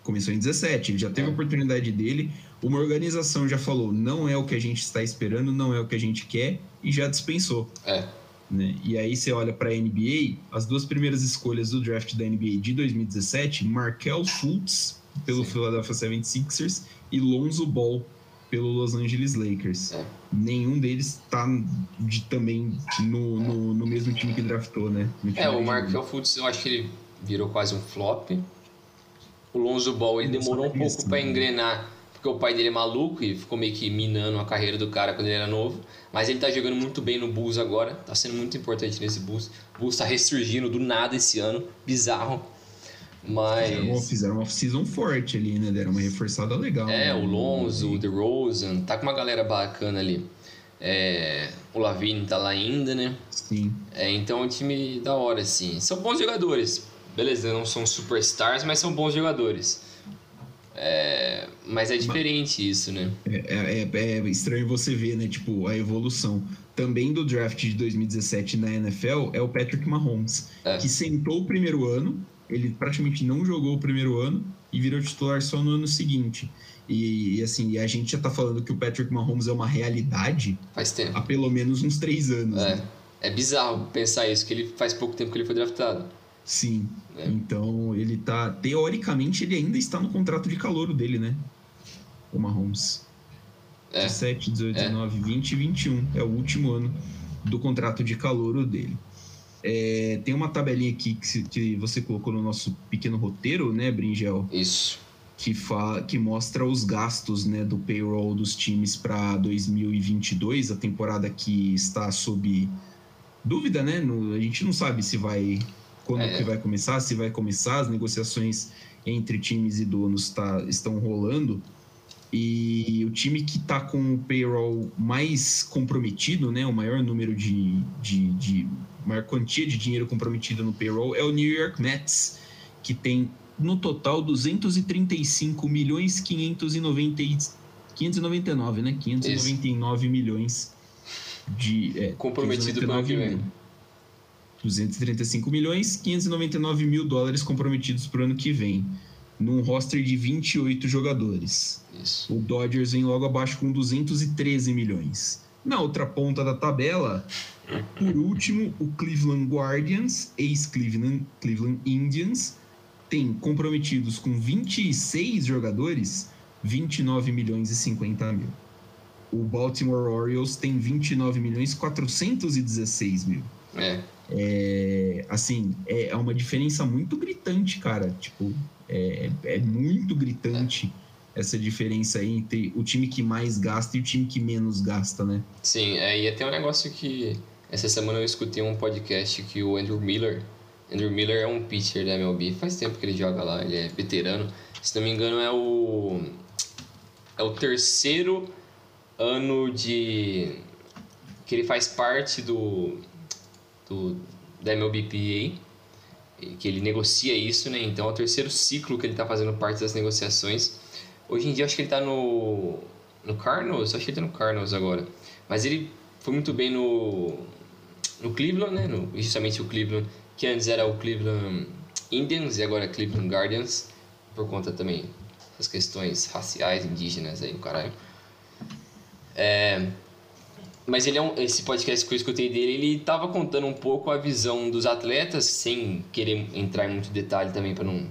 começou em 17, ele já teve É. a oportunidade dele, uma organização já falou, não é o que a gente está esperando, não é o que a gente quer, e já dispensou. É. Né? E aí você olha para a NBA, as duas primeiras escolhas do draft da NBA de 2017, Markel Fultz pelo Sim. Philadelphia 76ers e Lonzo Ball pelo Los Angeles Lakers. É. Nenhum deles tá de, também no, no, no mesmo time que draftou, né? É, o. Markel Fultz, eu acho que ele virou quase um flop. O Lonzo Ball, ele demorou um pouco né? engrenar, porque o pai dele é maluco e ficou meio que minando a carreira do cara quando ele era novo. Mas ele tá jogando muito bem no Bulls agora, tá sendo muito importante nesse Bulls. O Bulls tá ressurgindo do nada esse ano, bizarro. Mas... Fizeram uma off-season forte ali, né? Deram uma reforçada legal. É, né? o Lonzo, o DeRozan, tá com uma galera bacana ali. É, o Lavine tá lá ainda, né? Sim. É, então é um time da hora, assim. São bons jogadores. Beleza, não são superstars, mas são bons jogadores. É, mas é diferente isso, né? É, é- é estranho você ver, né? Tipo, a evolução também do draft de 2017 na NFL é o Patrick Mahomes, É. que sentou o primeiro ano, ele praticamente não jogou o primeiro ano e virou titular só no ano seguinte. E, e, assim, e a gente já tá falando que o Patrick Mahomes é uma realidade Faz tempo. há pelo menos uns três anos. É, né? é bizarro pensar isso, que ele faz pouco tempo que ele foi draftado. Sim. É. Então ele tá. Teoricamente, ele ainda está no contrato de calouro dele, né? O Mahomes. É. 17, 18, É. 19, 20 e 21. É o último ano do contrato de calouro dele. É, tem uma tabelinha aqui que, se- que você colocou no nosso pequeno roteiro, né, Bringel? Isso. Que, fa que mostra os gastos né, do payroll dos times para 2022, a temporada que está sob dúvida, né? No- a gente não sabe se vai. Quando É. que vai começar, se vai começar, as negociações entre times e donos tá, estão rolando. E o time que está com o payroll mais comprometido, né, o maior número de, de, de maior quantia de dinheiro comprometido no payroll é o New York Mets, que tem no total 235 milhões 590 e- 599, né? 599 milhões de é, Comprometido pro ano que 599 vem. Mil. 235 milhões 599 mil dólares comprometidos para o ano que vem, num roster de 28 jogadores. Isso. O Dodgers vem logo abaixo com 213 milhões. Na outra ponta da tabela, por último, o Cleveland Guardians, ex-Cleveland Cleveland Indians, tem comprometidos com 26 jogadores 29 milhões e 50 mil. O Baltimore Orioles tem 29 milhões e 416 mil. É. É, assim, é é uma diferença muito gritante, cara. Tipo, é, é muito gritante essa diferença aí entre o time que mais gasta e o time que menos gasta, né? Sim, é, e até um negócio que essa semana eu escutei um podcast que o Andrew Miller, Andrew Miller é um pitcher da MLB, faz tempo que ele joga lá, ele é veterano. Se não me engano é o é o terceiro ano de que ele faz parte do, do da MLBPA, que ele negocia isso, né? Então é o terceiro ciclo que ele está fazendo parte das negociações. Hoje em dia acho que ele está no no Cardinals, acho que ele tá no Cardinals agora. Mas ele foi muito bem no no Cleveland, né? No, justamente o Cleveland, que antes era o Cleveland Indians e agora é Cleveland Guardians, por conta também das questões raciais, indígenas aí, o caralho. É, mas ele é um, esse podcast que eu escutei dele, ele tava contando um pouco a visão dos atletas, sem querer entrar em muito detalhe também para não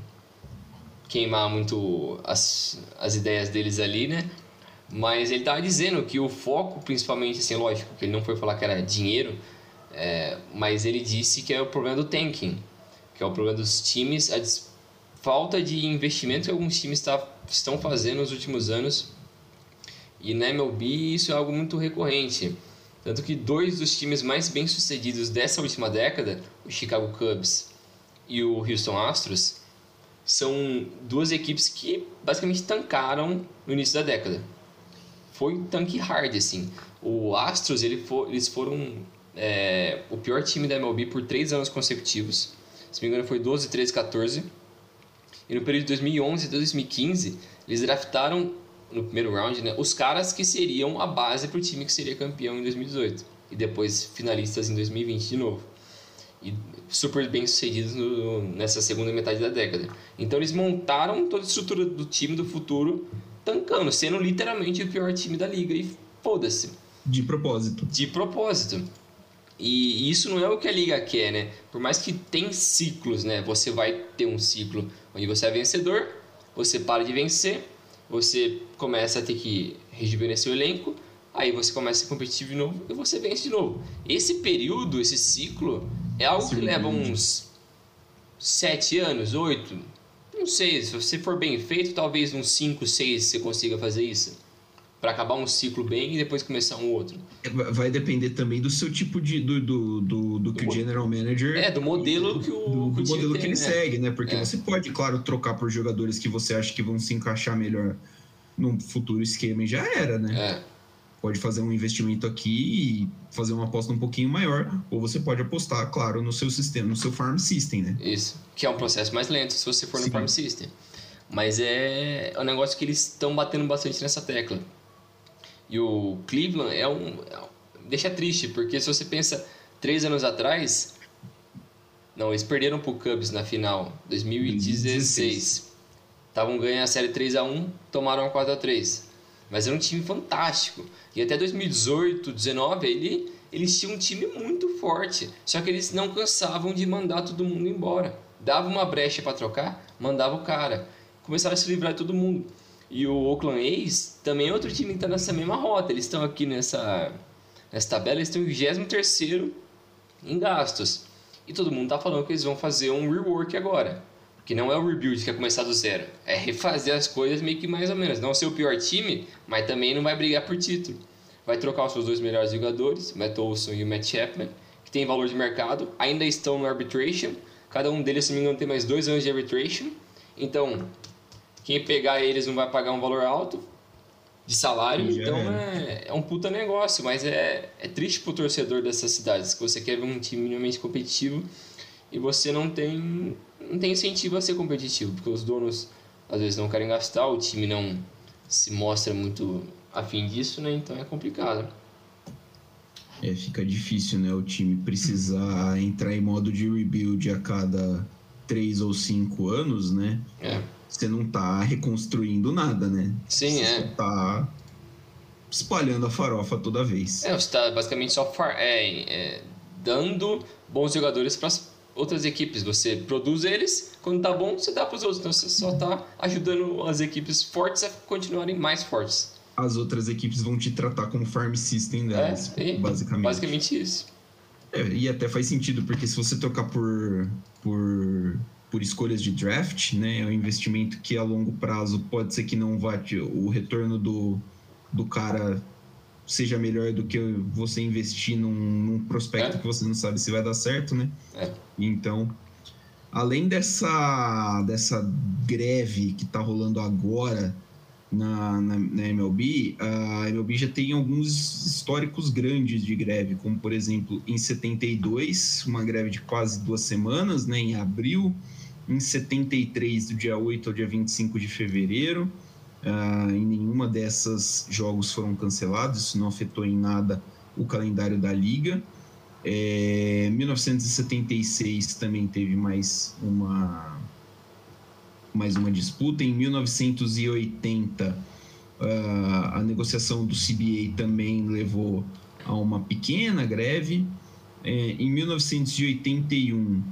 queimar muito as, as ideias deles ali, né? Mas ele tava dizendo que o foco, principalmente, assim, lógico, que ele não foi falar que era dinheiro, é, mas ele disse que é o problema do tanking, que é o problema dos times, a falta de investimento que alguns times tá, estão fazendo nos últimos anos. E na MLB isso é algo muito recorrente. Tanto que dois dos times mais bem sucedidos dessa última década, o Chicago Cubs e o Houston Astros, são duas equipes que basicamente tancaram no início da década. Foi tanque hard, assim. O Astros, ele for, eles foram é, o pior time da MLB por três anos consecutivos. Se não me engano, foi 12, 13, 14. E no período de 2011 e 2015, eles draftaram no primeiro round né, os caras que seriam a base para o time que seria campeão em 2018. e depois finalistas em 2020 de novo. E super bem sucedidos no, nessa segunda metade da década. Então eles montaram toda a estrutura do time do futuro tancando, sendo literalmente o pior time da liga e foda-se. De propósito. De propósito. E isso não é o que a liga quer, né? Por mais que tem ciclos, né? Você vai ter um ciclo onde você é vencedor, você para de vencer, você começa a ter que rejuvenescer o elenco, aí você começa a ser competitivo de novo e você vence de novo. Esse período, esse ciclo, é algo Sim, que leva uns sete anos, oito, não sei, se você for bem feito, talvez uns cinco, seis você consiga fazer isso para acabar um ciclo bem e depois começar um outro. É, vai depender também do seu tipo de do, do, do, do que o general manager é do modelo que o do, que modelo tem, que ele né? segue, né? Porque é. você pode, claro, trocar por jogadores que você acha que vão se encaixar melhor num futuro esquema e já era, né? É. Pode fazer um investimento aqui e fazer uma aposta um pouquinho maior, ou você pode apostar, claro, no seu sistema, no seu farm system, né? Isso, que é um processo mais lento se você for Sim. no farm system. Mas é, é um negócio que eles estão batendo bastante nessa tecla e o Cleveland é um, é um, deixa triste, porque se você pensa três anos atrás, não, eles perderam pro Cubs na final, 2016. Estavam ganhando a série 3 a 1 tomaram a 4 a 3 Mas era um time fantástico. E até 2018, 19, ele, eles tinham um time muito forte. Só que eles não cansavam de mandar todo mundo embora. Dava uma brecha para trocar, mandava o cara. Começaram a se livrar de todo mundo. E o Oakland A's também é outro time que está nessa mesma rota. Eles estão aqui nessa, nessa tabela, eles estão em 23 em gastos. E todo mundo está falando que eles vão fazer um rework agora. Que não é o rebuild, que é começar do zero. É refazer as coisas meio que mais ou menos. Não ser o pior time, mas também não vai brigar por título. Vai trocar os seus dois melhores jogadores, o Matt Olson e o Matt Chapman, que tem valor de mercado, ainda estão no arbitration. Cada um deles, se não me engano, tem mais dois anos de arbitration. Então, quem pegar eles não vai pagar um valor alto de salário, então é, é, um puta negócio, mas é, é triste pro torcedor dessas cidades, que você quer ver um time minimamente competitivo e você não tem, não tem incentivo a ser competitivo, porque os donos às vezes não querem gastar, o time não se mostra muito afim disso, né? Então é complicado. É, fica difícil, né? O time precisar entrar em modo de rebuild a cada três ou cinco anos, né? É você não tá reconstruindo nada, né? Sim, você é. Você tá espalhando a farofa toda vez. É, você tá basicamente só far, é, é, dando bons jogadores para outras equipes. Você produz eles, quando tá bom, você dá para os outros. Então você só tá ajudando as equipes fortes a continuarem mais fortes. As outras equipes vão te tratar como farm system delas, é, basicamente. Basicamente isso. É, e até faz sentido, porque se você trocar por, por por escolhas de draft, né? É um investimento que a longo prazo pode ser que não vá o retorno do, do cara seja melhor do que você investir num, num prospecto é. que você não sabe se vai dar certo, né? É. Então, além dessa dessa greve que está rolando agora na, na, na, MLB, a MLB já tem alguns históricos grandes de greve, como por exemplo em 72, uma greve de quase duas semanas, né, em abril, em 73, do dia 8 ao dia 25 de fevereiro. Uh, em nenhuma dessas jogos foram cancelados, isso não afetou em nada o calendário da liga. É, 1976 também teve mais uma mais uma disputa. Em 1980 uh, ah, a negociação do CBA também levou a uma pequena greve. É, em 1981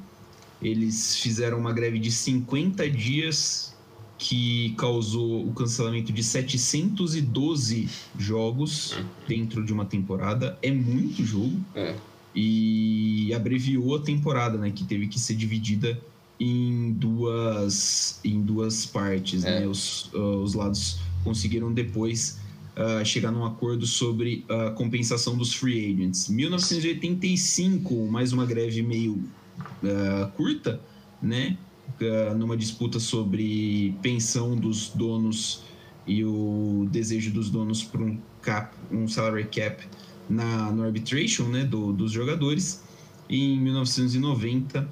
eles fizeram uma greve de 50 dias que causou o cancelamento de 712 jogos dentro de uma temporada. É muito jogo. É. E abreviou a temporada, né? Que teve que ser dividida em duas, em duas partes. É. Né? Os, uh, os lados conseguiram depois uh, chegar num acordo sobre a compensação dos free agents. 1985, mais uma greve meio uh, curta, né? Uh, numa disputa sobre pensão dos donos e o desejo dos donos por um cap, um salary cap na no arbitration, né, do, dos jogadores. E em 1990,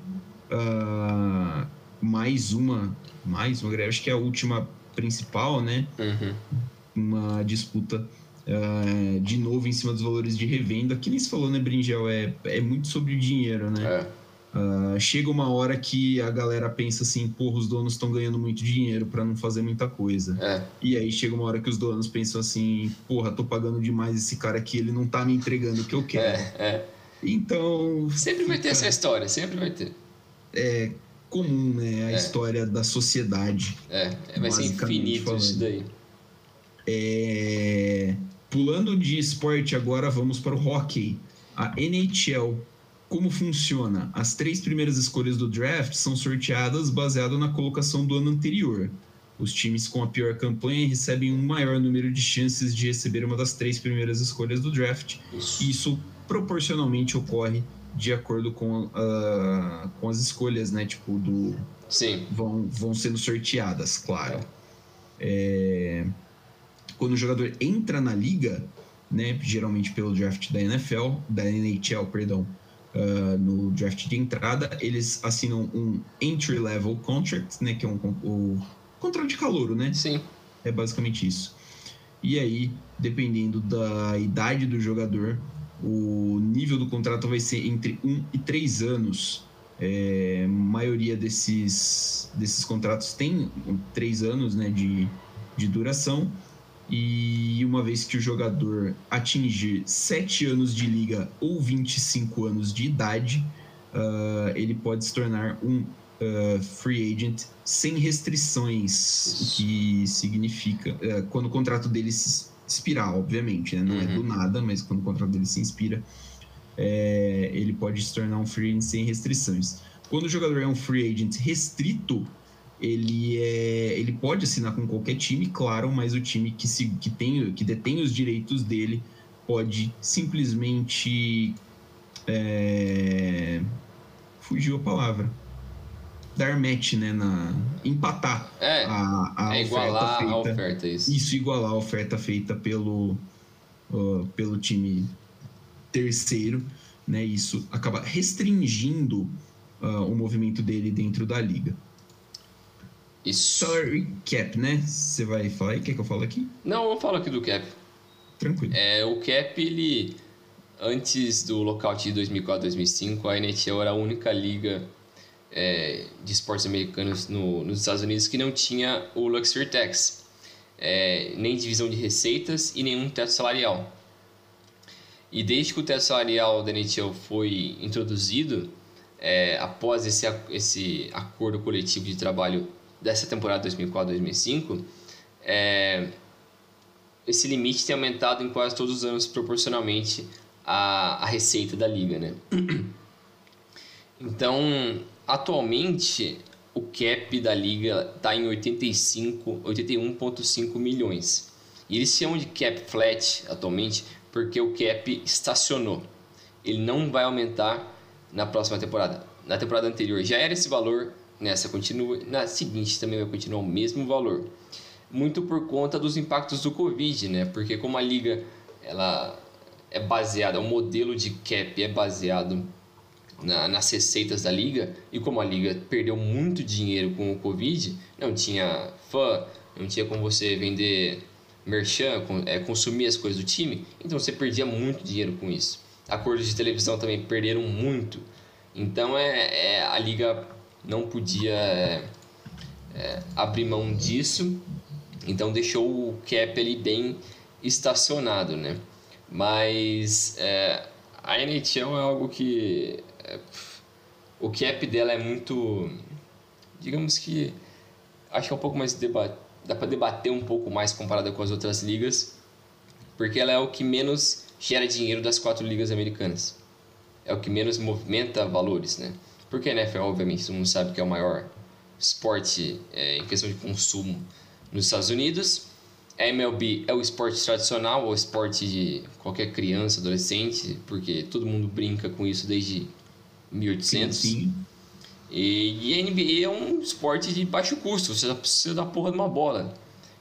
uh, mais uma, mais uma greve, acho que é a última principal, né? Uhum. Uma disputa uh, de novo em cima dos valores de revenda. Que nem se falou, né, Bringel? É, é muito sobre o dinheiro, né? É. Uh, chega uma hora que a galera pensa assim, porra, os donos estão ganhando muito dinheiro para não fazer muita coisa. É. E aí chega uma hora que os donos pensam assim, porra, tô pagando demais esse cara aqui, ele não tá me entregando o que eu quero. É, é. Então. Sempre vai ter essa história, sempre vai ter. É comum, né? A É. história da sociedade. É, vai ser infinito falando. isso daí. É, Pulando de esporte agora, vamos para o hockey. A NHL. Como funciona? As três primeiras escolhas do draft são sorteadas baseado na colocação do ano anterior. Os times com a pior campanha recebem um maior número de chances de receber uma das três primeiras escolhas do draft. Isso. Isso proporcionalmente ocorre de acordo com, ah, com as escolhas, né? Tipo, do, Sim. vão, vão sendo sorteadas, claro. É, quando o jogador entra na liga, né, geralmente pelo draft da NFL, da NHL, perdão, ah, no draft de entrada, eles assinam um entry level contract, né, que é um con- o contrato de calouro, né? Sim. É basicamente isso. E aí, dependendo da idade do jogador, o nível do contrato vai ser entre 1 e 3 anos. É, a maioria desses, desses contratos tem 3 anos né, de, de duração. E uma vez que o jogador atingir 7 anos de liga ou 25 anos de idade, ah, ele pode se tornar um ah, free agent sem restrições, o que significa ah, quando o contrato dele se expirar, obviamente, né? não é do Uhum. nada, mas quando o contrato dele se inspira, é, ele pode se tornar um free agent sem restrições. Quando o jogador é um free agent restrito, ele, é, ele pode assinar com qualquer time, claro, mas o time que, se, que, tem, que detém os direitos dele pode simplesmente. é, fugiu a palavra. Dar match, né? Na, empatar É, a, a é oferta igualar feita. a oferta, isso. Isso igualar a oferta feita pelo, uh, pelo time terceiro, né? Isso acaba restringindo uh, o movimento dele dentro da liga. Isso. Salary cap, né? Você vai falar aí? Quer que eu fale aqui? Não, eu falo aqui do cap. Tranquilo. É, o cap, ele... Antes do lockout de 2004-2005, a NHL era a única liga é, de esportes americanos no- nos Estados Unidos que não tinha o Luxury Tax. É, nem divisão de receitas e nenhum teto salarial. E desde que o teto salarial da NHL foi introduzido, é, após esse, esse acordo coletivo de trabalho dessa temporada 2004-2005, é, esse limite tem aumentado em quase todos os anos proporcionalmente à, à receita da liga, né? Então, atualmente, o cap da liga está em 85, 81,5 milhões. E eles chamam de cap flat atualmente porque o cap estacionou. Ele não vai aumentar na próxima temporada. Na temporada anterior já era esse valor, nessa continua, na seguinte também vai continuar o mesmo valor. Muito por conta dos impactos do Covid, né? Porque como a liga ela é baseada, o modelo de cap é baseado na- nas receitas da liga e como a liga perdeu muito dinheiro com o Covid, não tinha fã, não tinha como você vender merchan, é, consumir as coisas do time, então você perdia muito dinheiro com isso. Acordos de televisão também perderam muito, então é, é- a liga não podia é, é, abrir mão disso, então deixou o cap ali bem estacionado, né? Mas é, a NHL é algo que o cap dela é muito, digamos que acho que é um pouco mais deba dá para debater um pouco mais comparada com as outras ligas, porque ela é o que menos gera dinheiro das quatro ligas americanas. É o que menos movimenta valores, né? Porque a NFL, obviamente, todo mundo sabe que é o maior esporte é, em questão de consumo nos Estados Unidos. A MLB é o esporte tradicional, o esporte de qualquer criança, adolescente, porque todo mundo brinca com isso desde 1800. Sim. E, e a NBA é um esporte de baixo custo, você precisa da porra de uma bola.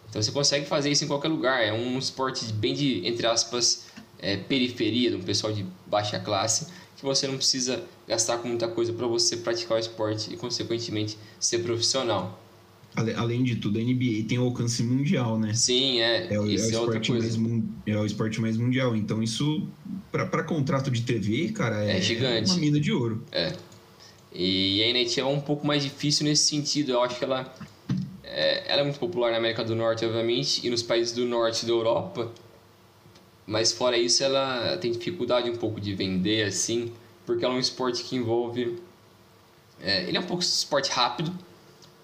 Então você consegue fazer isso em qualquer lugar. É um esporte bem de, entre aspas, é, periferia, de um pessoal de baixa classe, que você não precisa gastar com muita coisa para você praticar o esporte e, consequentemente, ser profissional. Além de tudo, a NBA tem um alcance mundial, né? Sim, é. É o, é o é esporte, mais, é o esporte mais mundial. Então, isso, para contrato de TV, cara, é, é gigante. uma mina de ouro. É. E a NHL é um pouco mais difícil nesse sentido. Eu acho que ela é, ela é muito popular na América do Norte, obviamente, e nos países do norte da Europa. Mas fora isso, ela tem dificuldade um pouco de vender assim, porque ela é um esporte que envolve. É, ele é um pouco esporte rápido,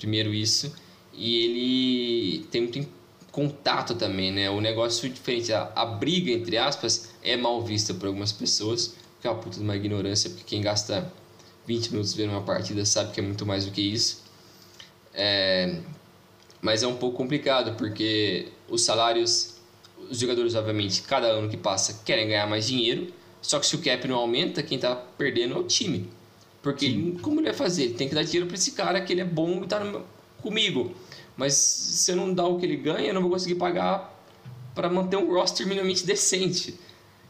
primeiro isso, e ele tem muito contato também, né? O negócio diferente, a, a briga, entre aspas, é mal vista por algumas pessoas, que é uma puta de uma ignorância, porque quem gasta 20 minutos vendo uma partida sabe que é muito mais do que isso. É, mas é um pouco complicado porque os salários, os jogadores, obviamente, cada ano que passa querem ganhar mais dinheiro, só que se o cap não aumenta, quem está perdendo é o time. Porque ele, como ele vai fazer? Ele tem que dar dinheiro para esse cara que ele é bom e está comigo. Mas se eu não dar o que ele ganha, eu não vou conseguir pagar para manter um roster minimamente decente.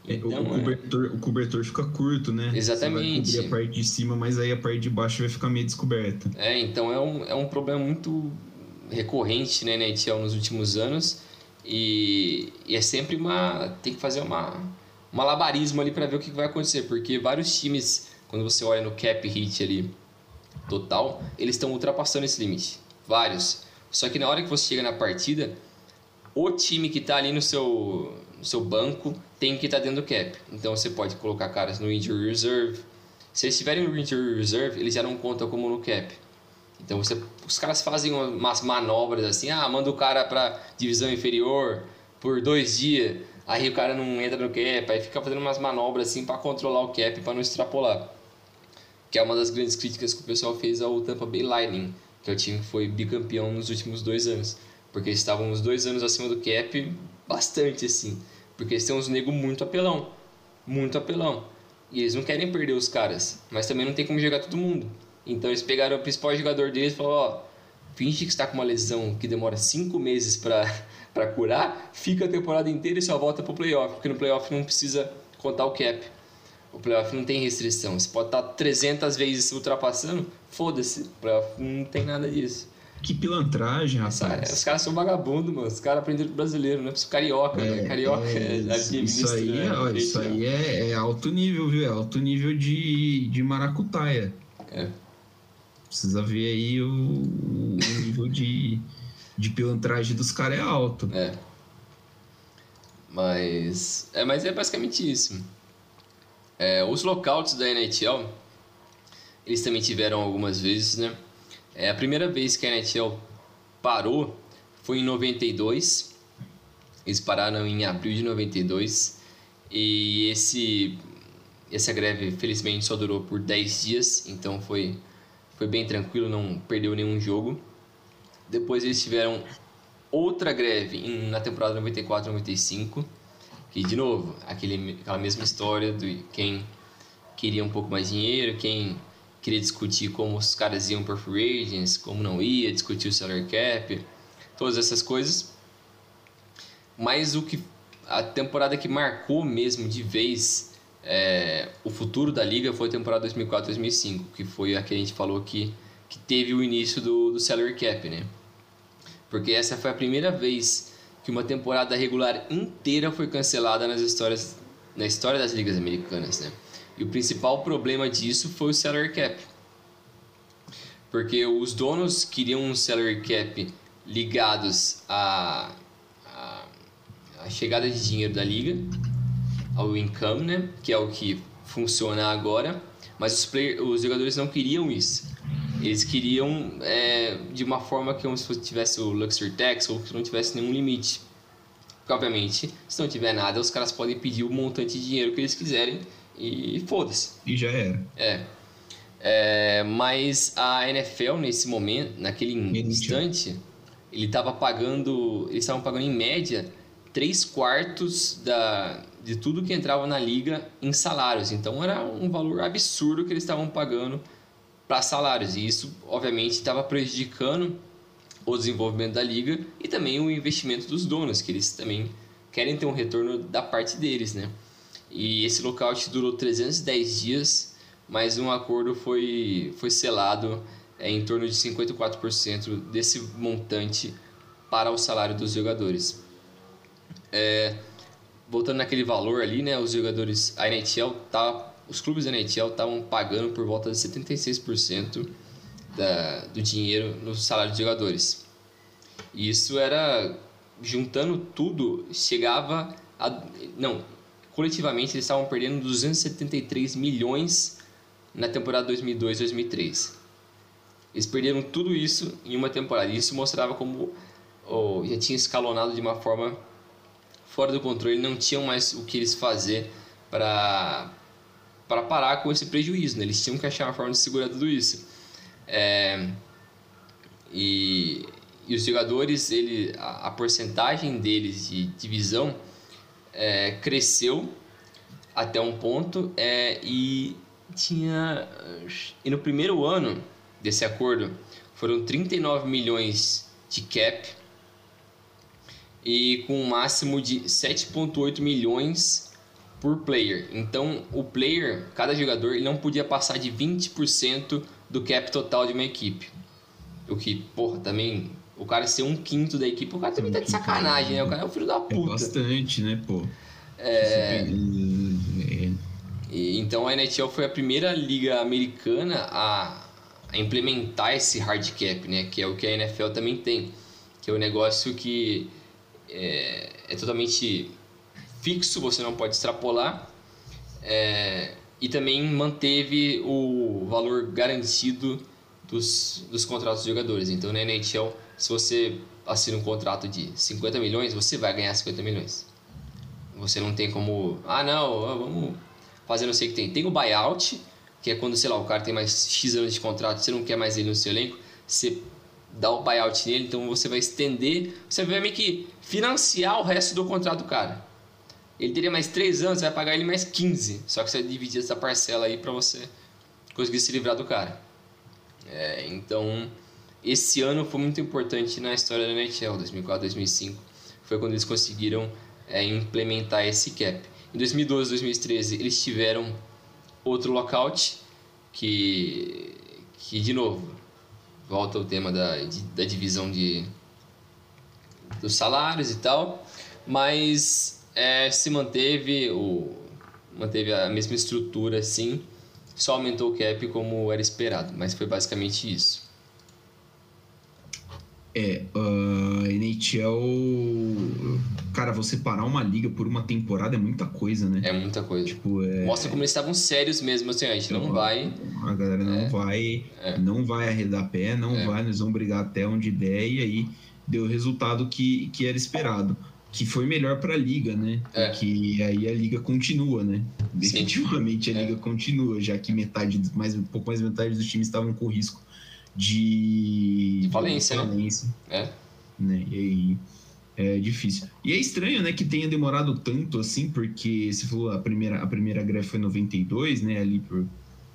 Então, o, cobertor, é... o cobertor fica curto, né? Exatamente. Você vai cobrir a parte de cima, mas aí a parte de baixo vai ficar meio descoberta. É, então é um, é um problema muito recorrente né, na NHL nos últimos anos. E, e, é sempre uma. tem que fazer uma, um malabarismo ali para ver o que vai acontecer, porque vários times, quando você olha no cap hit ali total, eles estão ultrapassando esse limite. Vários. Só que na hora que você chega na partida, o time que está ali no seu, no seu banco tem que estar tá dentro do cap. Então você pode colocar caras no injury reserve. Se eles estiverem no injury reserve, eles já não contam como no cap. Então você, os caras fazem umas manobras assim, ah, manda o cara para divisão inferior por dois dias, aí o cara não entra no cap, aí fica fazendo umas manobras assim para controlar o cap, para não extrapolar. Que é uma das grandes críticas que o pessoal fez ao Tampa Bay Lightning, que é o time que foi bicampeão nos últimos dois anos, porque eles estavam uns dois anos acima do cap, bastante assim, porque eles têm uns nego muito apelão, muito apelão. E eles não querem perder os caras, mas também não tem como jogar todo mundo. Então eles pegaram o principal jogador deles e falaram, ó, finge que está com uma lesão que demora cinco meses para curar, fica a temporada inteira e só volta pro playoff, porque no playoff não precisa contar o cap. O playoff não tem restrição. Você pode estar 300 vezes ultrapassando, foda-se. O playoff não tem nada disso. Que pilantragem, rapaz. os caras são vagabundos, mano. Os caras aprenderam brasileiro, não é carioca, é, né? Carioca é, é Isso aí, né? ó, isso aí é, é, alto nível, viu? É alto nível de, de maracutaia. É. Precisa ver aí o, o nível de, de pilantragem dos caras é alto. É. Mas é, mas é basicamente isso. É, os lockouts da NHL, eles também tiveram algumas vezes, né? É, a primeira vez que a NHL parou foi em 92. Eles pararam em abril de 92. E esse, essa greve, felizmente, só durou por 10 dias. Então foi foi bem tranquilo, não perdeu nenhum jogo. Depois eles tiveram outra greve na temporada 94-95, que de novo, aquele, aquela mesma história de quem queria um pouco mais dinheiro, quem queria discutir como os caras iam por free agents, como não ia, discutir o salary cap, todas essas coisas. Mas o que a temporada que marcou mesmo de vez é, o futuro da liga foi a temporada 2004-2005, que foi a que a gente falou que, que teve o início do, do salary cap, né? Porque essa foi a primeira vez que uma temporada regular inteira foi cancelada nas histórias, na história das ligas americanas, né? E o principal problema disso foi o salary cap. Porque os donos queriam um salary cap ligados à, à, à chegada de dinheiro da liga ao income, né? Que é o que funciona agora. Mas os, player, os jogadores não queriam isso. Eles queriam é, de uma forma que como se tivesse o Luxury Tax ou que não tivesse nenhum limite. Porque, obviamente, se não tiver nada, os caras podem pedir o montante de dinheiro que eles quiserem e foda-se. E já era. É. é. Mas a NFL, nesse momento, naquele instante, ele estava pagando. Eles estavam pagando em média 3 quartos da, de tudo que entrava na liga em salários. Então era um valor absurdo que eles estavam pagando para salários. E isso, obviamente, estava prejudicando o desenvolvimento da liga e também o investimento dos donos, que eles também querem ter um retorno da parte deles, né? E esse lockout durou 310 dias, mas um acordo foi, foi selado é em torno de 54% desse montante para o salário dos jogadores. É, voltando naquele valor ali, né, os jogadores, a NHL tá, os clubes da NHL estavam pagando por volta de 76% da, do dinheiro no salário de jogadores. E isso era juntando tudo, chegava a não, coletivamente eles estavam perdendo 273 milhões na temporada 2002-2003. Eles perderam tudo isso em uma temporada. E isso mostrava como oh, já tinha escalonado de uma forma fora do controle, não tinham mais o que eles fazer para para parar com esse prejuízo. Né? Eles tinham que achar uma forma de segurar tudo isso. É, e, e os jogadores, ele, a, a porcentagem deles de divisão é, cresceu até um ponto é, e tinha e no primeiro ano desse acordo foram 39 milhões de cap e com um máximo de 7.8 milhões por player. Então, o player, cada jogador, ele não podia passar de 20% do cap total de uma equipe. O que, porra, também o cara ser um quinto da equipe, o cara também tá de sacanagem, né? O cara é o filho da é puta. É bastante, né, pô? É... é... E, então a NHL foi a primeira liga americana a, a, implementar esse hard cap, né? Que é o que a NFL também tem. Que é um negócio que é, é totalmente fixo, você não pode extrapolar. É, e também manteve o valor garantido dos, dos contratos dos jogadores. Então na NHL, se você assina um contrato de 50 milhões, você vai ganhar 50 milhões. Você não tem como, ah não, vamos fazer não sei o que tem. Tem o buyout, que é quando, sei lá, o cara tem mais X anos de contrato, você não quer mais ele no seu elenco, você dá o buyout nele, então você vai estender, você vai meio que financiar o resto do contrato do cara. Ele teria mais 3 anos, você vai pagar ele mais 15, só que você vai dividir essa parcela aí para você conseguir se livrar do cara. É, então, esse ano foi muito importante na história da NHL, 2004, 2005. Foi quando eles conseguiram é, implementar esse cap. Em 2012, 2013, eles tiveram outro lockout que, que de novo, volta o tema da, de, da divisão de, dos salários e tal, mas é, se manteve o manteve a mesma estrutura assim só aumentou o cap como era esperado, mas foi basicamente isso. É, uh, NHL. Cara, você parar uma liga por uma temporada é muita coisa, né? É muita coisa. Tipo, é... Mostra como eles estavam sérios mesmo, assim, a gente não, não vai. A galera não é. vai, é. não vai arredar pé, não é. vai, nós vamos brigar até onde der, e aí deu o resultado que, que era esperado que foi melhor para a liga, né? É. Que aí a liga continua, né? Definitivamente Sim. a é. liga continua, já que metade, mais um pouco mais metade dos times estavam com risco de, de falência, de falência né? É. né? E aí é difícil. E é estranho, né, que tenha demorado tanto assim, porque se falou a primeira a primeira greve foi em 92, né, ali por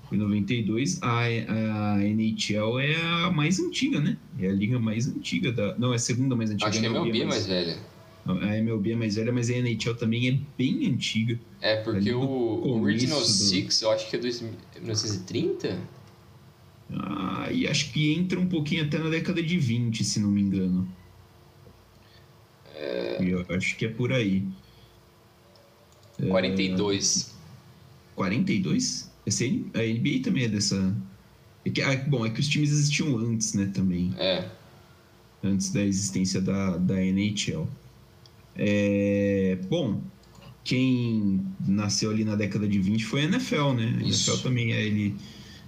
foi 92, a, a NHL é a mais antiga, né? É a liga mais antiga da, não, é a segunda mais antiga. Acho que é a MLB é mais velha. A MLB é mais velha, mas a NHL também é bem antiga. É, porque o Original do... Six, eu acho que é 1930? Ah, e acho que entra um pouquinho até na década de 20, se não me engano. É... Eu acho que é por aí. 42. É... 42? Esse, a NBA também é dessa. É que, ah, bom, é que os times existiam antes, né, também. É. Antes da existência da, da NHL. É, bom, quem nasceu ali na década de 20 foi a NFL, né? A Isso. NFL também é ele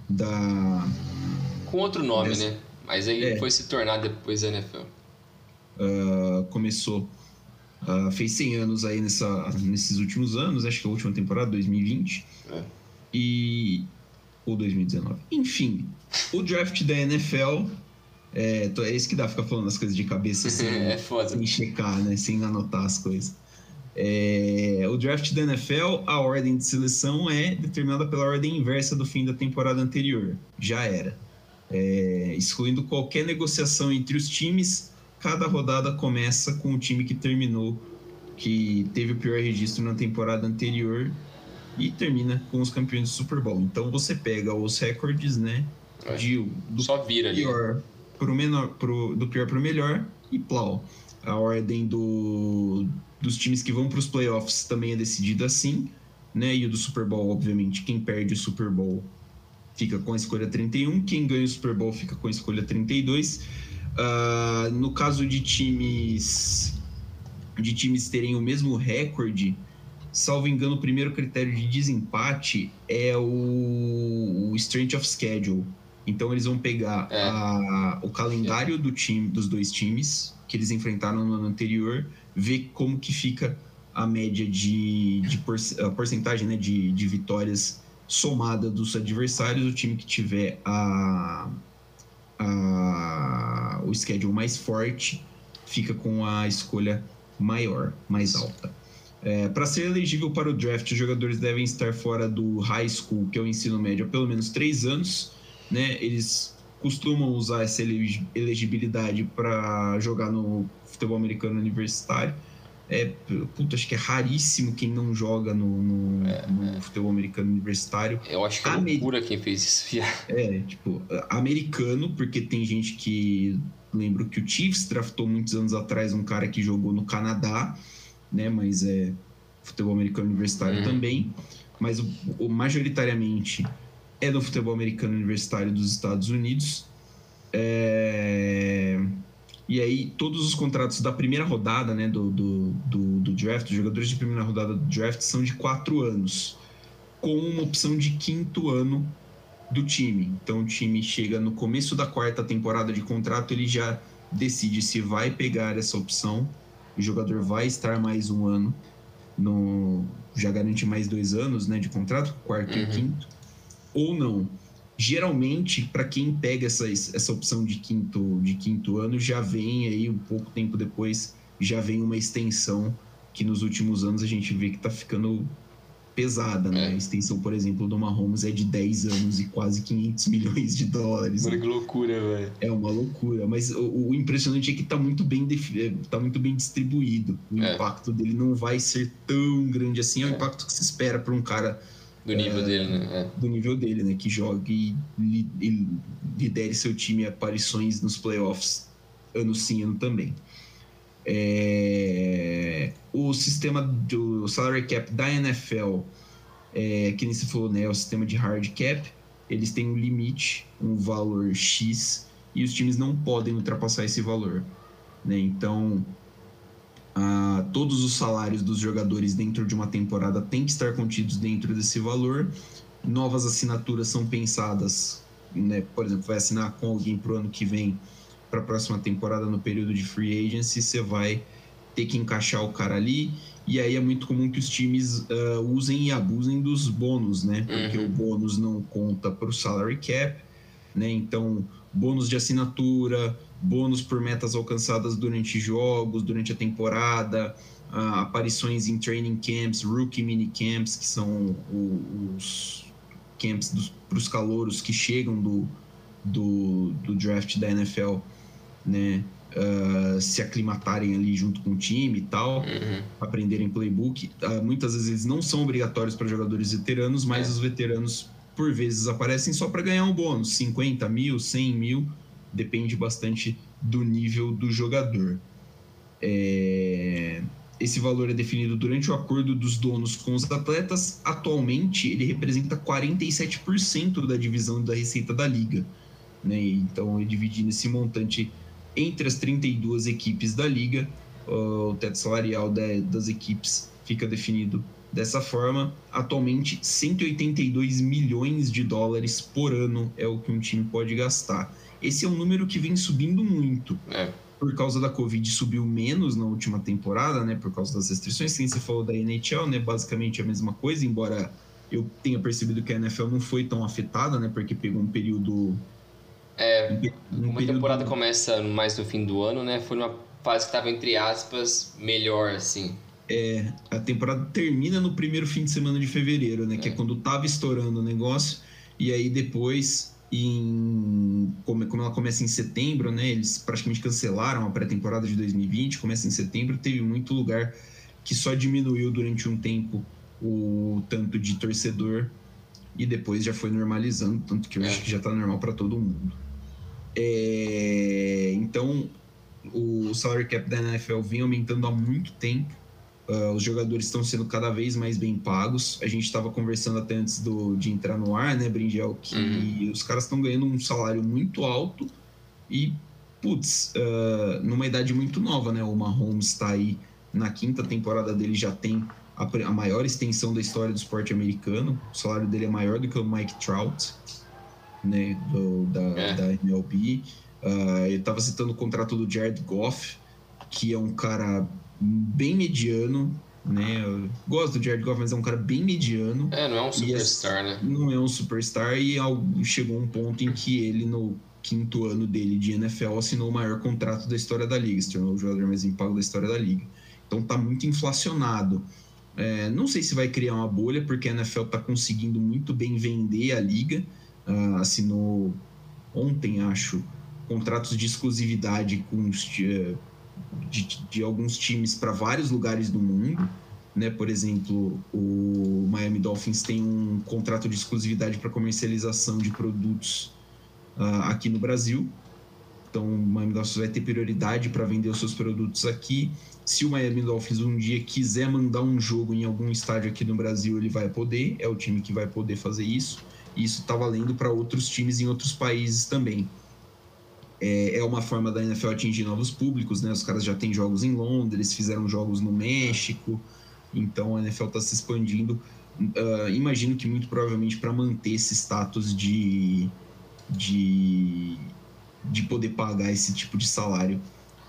da. Com outro nome, dessa... né? Mas aí é. foi se tornar depois a NFL. Uh, ah, começou. Uh, fez 100 anos aí nessa, nesses últimos anos, acho que a última temporada, 2020. É. E. Ou 2019. Enfim, o draft da NFL é, é isso que dá ficar falando as coisas de cabeça sem, é foda. sem checar, né? Sem anotar as coisas. É, o draft da NFL, a ordem de seleção é determinada pela ordem inversa do fim da temporada anterior. Já era. É, excluindo qualquer negociação entre os times, cada rodada começa com o time que terminou, que teve o pior registro na temporada anterior e termina com os campeões do Super Bowl. Então você pega os recordes, né? É. De, do Só vira pior ali. Pro menor, pro, do pior para o melhor e plau. A ordem do, dos times que vão para os playoffs também é decidida assim, né? E o do Super Bowl, obviamente, quem perde o Super Bowl fica com a escolha 31, quem ganha o Super Bowl fica com a escolha 32. Uh, no caso de times de times terem o mesmo recorde, salvo engano, o primeiro critério de desempate é o, o strength of schedule. Então eles vão pegar é. a, o calendário do time, dos dois times que eles enfrentaram no ano anterior, ver como que fica a média de, de por, a porcentagem né, de, de vitórias somada dos adversários. O time que tiver a, a, o schedule mais forte fica com a escolha maior, mais alta. É, para ser elegível para o draft, os jogadores devem estar fora do high school, que é o ensino médio, há pelo menos três anos. Né? Eles costumam usar essa elegibilidade para jogar no futebol americano universitário. É, puta, acho que é raríssimo quem não joga no, no, é, no é. futebol americano universitário. Eu acho que é Amer... loucura quem fez isso. é, tipo, americano, porque tem gente que. Lembro que o Chiefs draftou muitos anos atrás um cara que jogou no Canadá né? Mas é futebol americano universitário uhum. também. Mas o, o, majoritariamente é do futebol americano universitário dos Estados Unidos. É... E aí, todos os contratos da primeira rodada né, do, do, do, do draft, os jogadores de primeira rodada do draft, são de quatro anos, com uma opção de quinto ano do time. Então, o time chega no começo da quarta temporada de contrato, ele já decide se vai pegar essa opção o jogador vai estar mais um ano, no, já garante mais dois anos né, de contrato, quarto uhum. e quinto, ou não. Geralmente, para quem pega essa, essa opção de quinto, de quinto ano, já vem aí um pouco tempo depois, já vem uma extensão que nos últimos anos a gente vê que está ficando pesada, né? É. A extensão, por exemplo, do Mahomes é de 10 anos e quase 500 milhões de dólares. Olha que loucura, velho. É uma loucura, mas o, o, impressionante é que tá muito bem é, tá muito bem distribuído. O é. impacto dele não vai ser tão grande assim, é o é. impacto que se espera para um cara do nível é, dele, né? É. Do nível dele, né? Que jogue e, e lidere seu time a aparições nos playoffs ano sim, ano também. É, o sistema do salary cap da NFL, é, que nem você falou, né, é o sistema de hard cap. Eles têm um limite, um valor X, e os times não podem ultrapassar esse valor. Né? Então, ah, todos os salários dos jogadores dentro de uma temporada têm que estar contidos dentro desse valor. Novas assinaturas são pensadas, né? por exemplo, vai assinar com alguém para o ano que vem para a próxima temporada no período de free agency, você vai ter que encaixar o cara ali. E aí é muito comum que os times uh, usem e abusem dos bônus, né? Porque uhum. o bônus não conta para o salary cap, né? Então, bônus de assinatura, bônus por metas alcançadas durante jogos, durante a temporada, uh, aparições em training camps, rookie mini camps, que são os camps para os calouros que chegam do, do, do draft da NFL né? Uh, se aclimatarem ali junto com o time e tal, uhum. aprenderem playbook. Uh, muitas vezes eles não são obrigatórios para jogadores veteranos, mas é. os veteranos por vezes aparecem só para ganhar um bônus, 50 mil, 100 mil, depende bastante do nível do jogador. É... Esse valor é definido durante o acordo dos donos com os atletas. Atualmente, ele representa 47% da divisão da receita da liga. Né? Então, dividindo esse montante entre as 32 equipes da liga. O teto salarial das equipes fica definido dessa forma. Atualmente, 182 milhões de dólares por ano é o que um time pode gastar. Esse é um número que vem subindo muito. É. Por causa da Covid, subiu menos na última temporada, né? Por causa das restrições. Quem você falou da NHL, né? Basicamente a mesma coisa, embora eu tenha percebido que a NFL não foi tão afetada, né? Porque pegou um período é, um uma período... temporada começa mais no fim do ano, né? Foi uma fase que estava, entre aspas, melhor, assim. É, a temporada termina no primeiro fim de semana de fevereiro, né? É. Que é quando tava estourando o negócio. E aí depois, em, como, como ela começa em setembro, né? Eles praticamente cancelaram a pré-temporada de 2020, começa em setembro. Teve muito lugar que só diminuiu durante um tempo o tanto de torcedor e depois já foi normalizando, tanto que eu é. acho que já está normal para todo mundo. É, então, o salary cap da NFL vem aumentando há muito tempo. Uh, os jogadores estão sendo cada vez mais bem pagos. A gente estava conversando até antes do, de entrar no ar, né, Brindel, que uhum. os caras estão ganhando um salário muito alto e, putz, uh, numa idade muito nova, né? O Mahomes está aí na quinta temporada dele, já tem a, a, maior extensão da história do esporte americano. O salário dele é maior do que o Mike Trout, né, do, da, é. da MLB. Uh, ele estava citando o contrato do Jared Goff, que é um cara bem mediano, né? Eu gosto do Jared Goff, mas é um cara bem mediano. É, não é um superstar, né? Não é um superstar e chegou um ponto em que ele, no quinto ano dele de NFL, assinou o maior contrato da história da liga, se tornou o jogador mais bem pago da história da liga. Então tá muito inflacionado. É, não sei se vai criar uma bolha, porque a NFL tá conseguindo muito bem vender a liga. Uh, assinou ontem, acho, contratos de exclusividade com de, de alguns times para vários lugares do mundo. Né? Por exemplo, o Miami Dolphins tem um contrato de exclusividade para comercialização de produtos uh, aqui no Brasil. Então, o Miami Dolphins vai ter prioridade para vender os seus produtos aqui. Se o Miami Dolphins um dia quiser mandar um jogo em algum estádio aqui no Brasil, ele vai poder. É o time que vai poder fazer isso. E isso está valendo para outros times em outros países também é, é uma forma da NFL atingir novos públicos, né? Os caras já têm jogos em Londres, fizeram jogos no México, então a NFL está se expandindo. Uh, imagino que muito provavelmente para manter esse status de, de, de poder pagar esse tipo de salário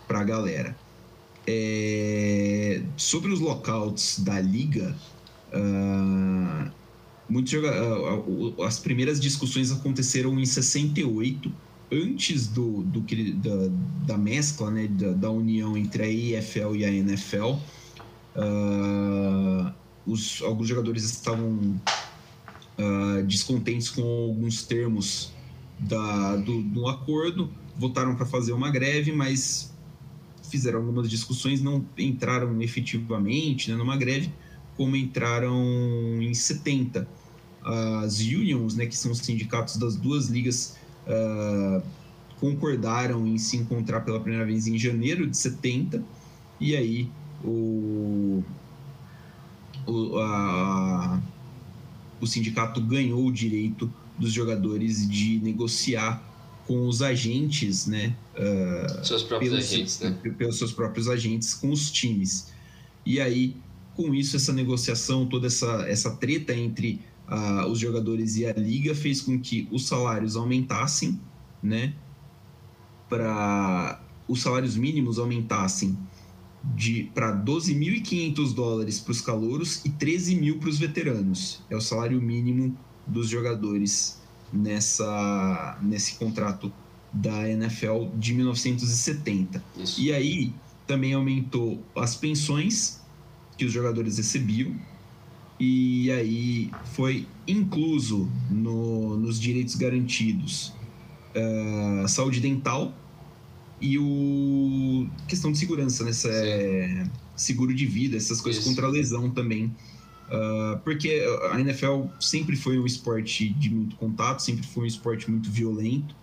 para a galera. É, sobre os lockouts da liga, uh, muitos uh, as primeiras discussões aconteceram em 68 antes do, do da, da mescla, né, da, da, união entre a EFL e a NFL, uh, ah, os, alguns jogadores estavam uh, descontentes com alguns termos da, do, do acordo, votaram para fazer uma greve, mas fizeram algumas discussões, não entraram efetivamente né, numa greve, como entraram em 70. As unions, né, que são os sindicatos das duas ligas uh, concordaram em se encontrar pela primeira vez em janeiro de 70, e aí o, o, a, o sindicato ganhou o direito dos jogadores de negociar com os agentes, né? Uh, seus próprios pelos, agentes, né? Pelos seus próprios agentes com os times. E aí, com isso, essa negociação, toda essa, essa treta entre uh, os jogadores e a liga fez com que os salários aumentassem, né? Para os salários mínimos aumentassem de para 12.500 dólares para os calouros e 13 mil para os veteranos. É o salário mínimo dos jogadores nessa nesse contrato da NFL de 1970. Isso. E aí também aumentou as pensões que os jogadores recebiam, e aí foi incluso no, nos direitos garantidos uh, saúde dental e o questão de segurança, né? É, seguro de vida, essas coisas Isso. contra a lesão também. Uh, porque a NFL sempre foi um esporte de muito contato, sempre foi um esporte muito violento.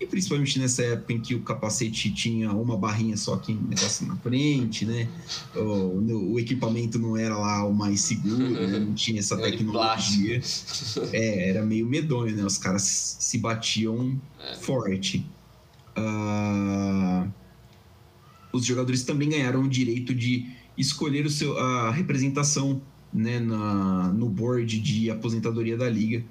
E principalmente nessa época em que o capacete tinha uma barrinha só aqui negócio na frente, né? O, o, equipamento não era lá o mais seguro, né? não tinha essa tecnologia. É, era meio medonho, né? Os caras se batiam é. forte. Uh, os jogadores também ganharam o direito de escolher o seu, a representação né, na, no board de aposentadoria da liga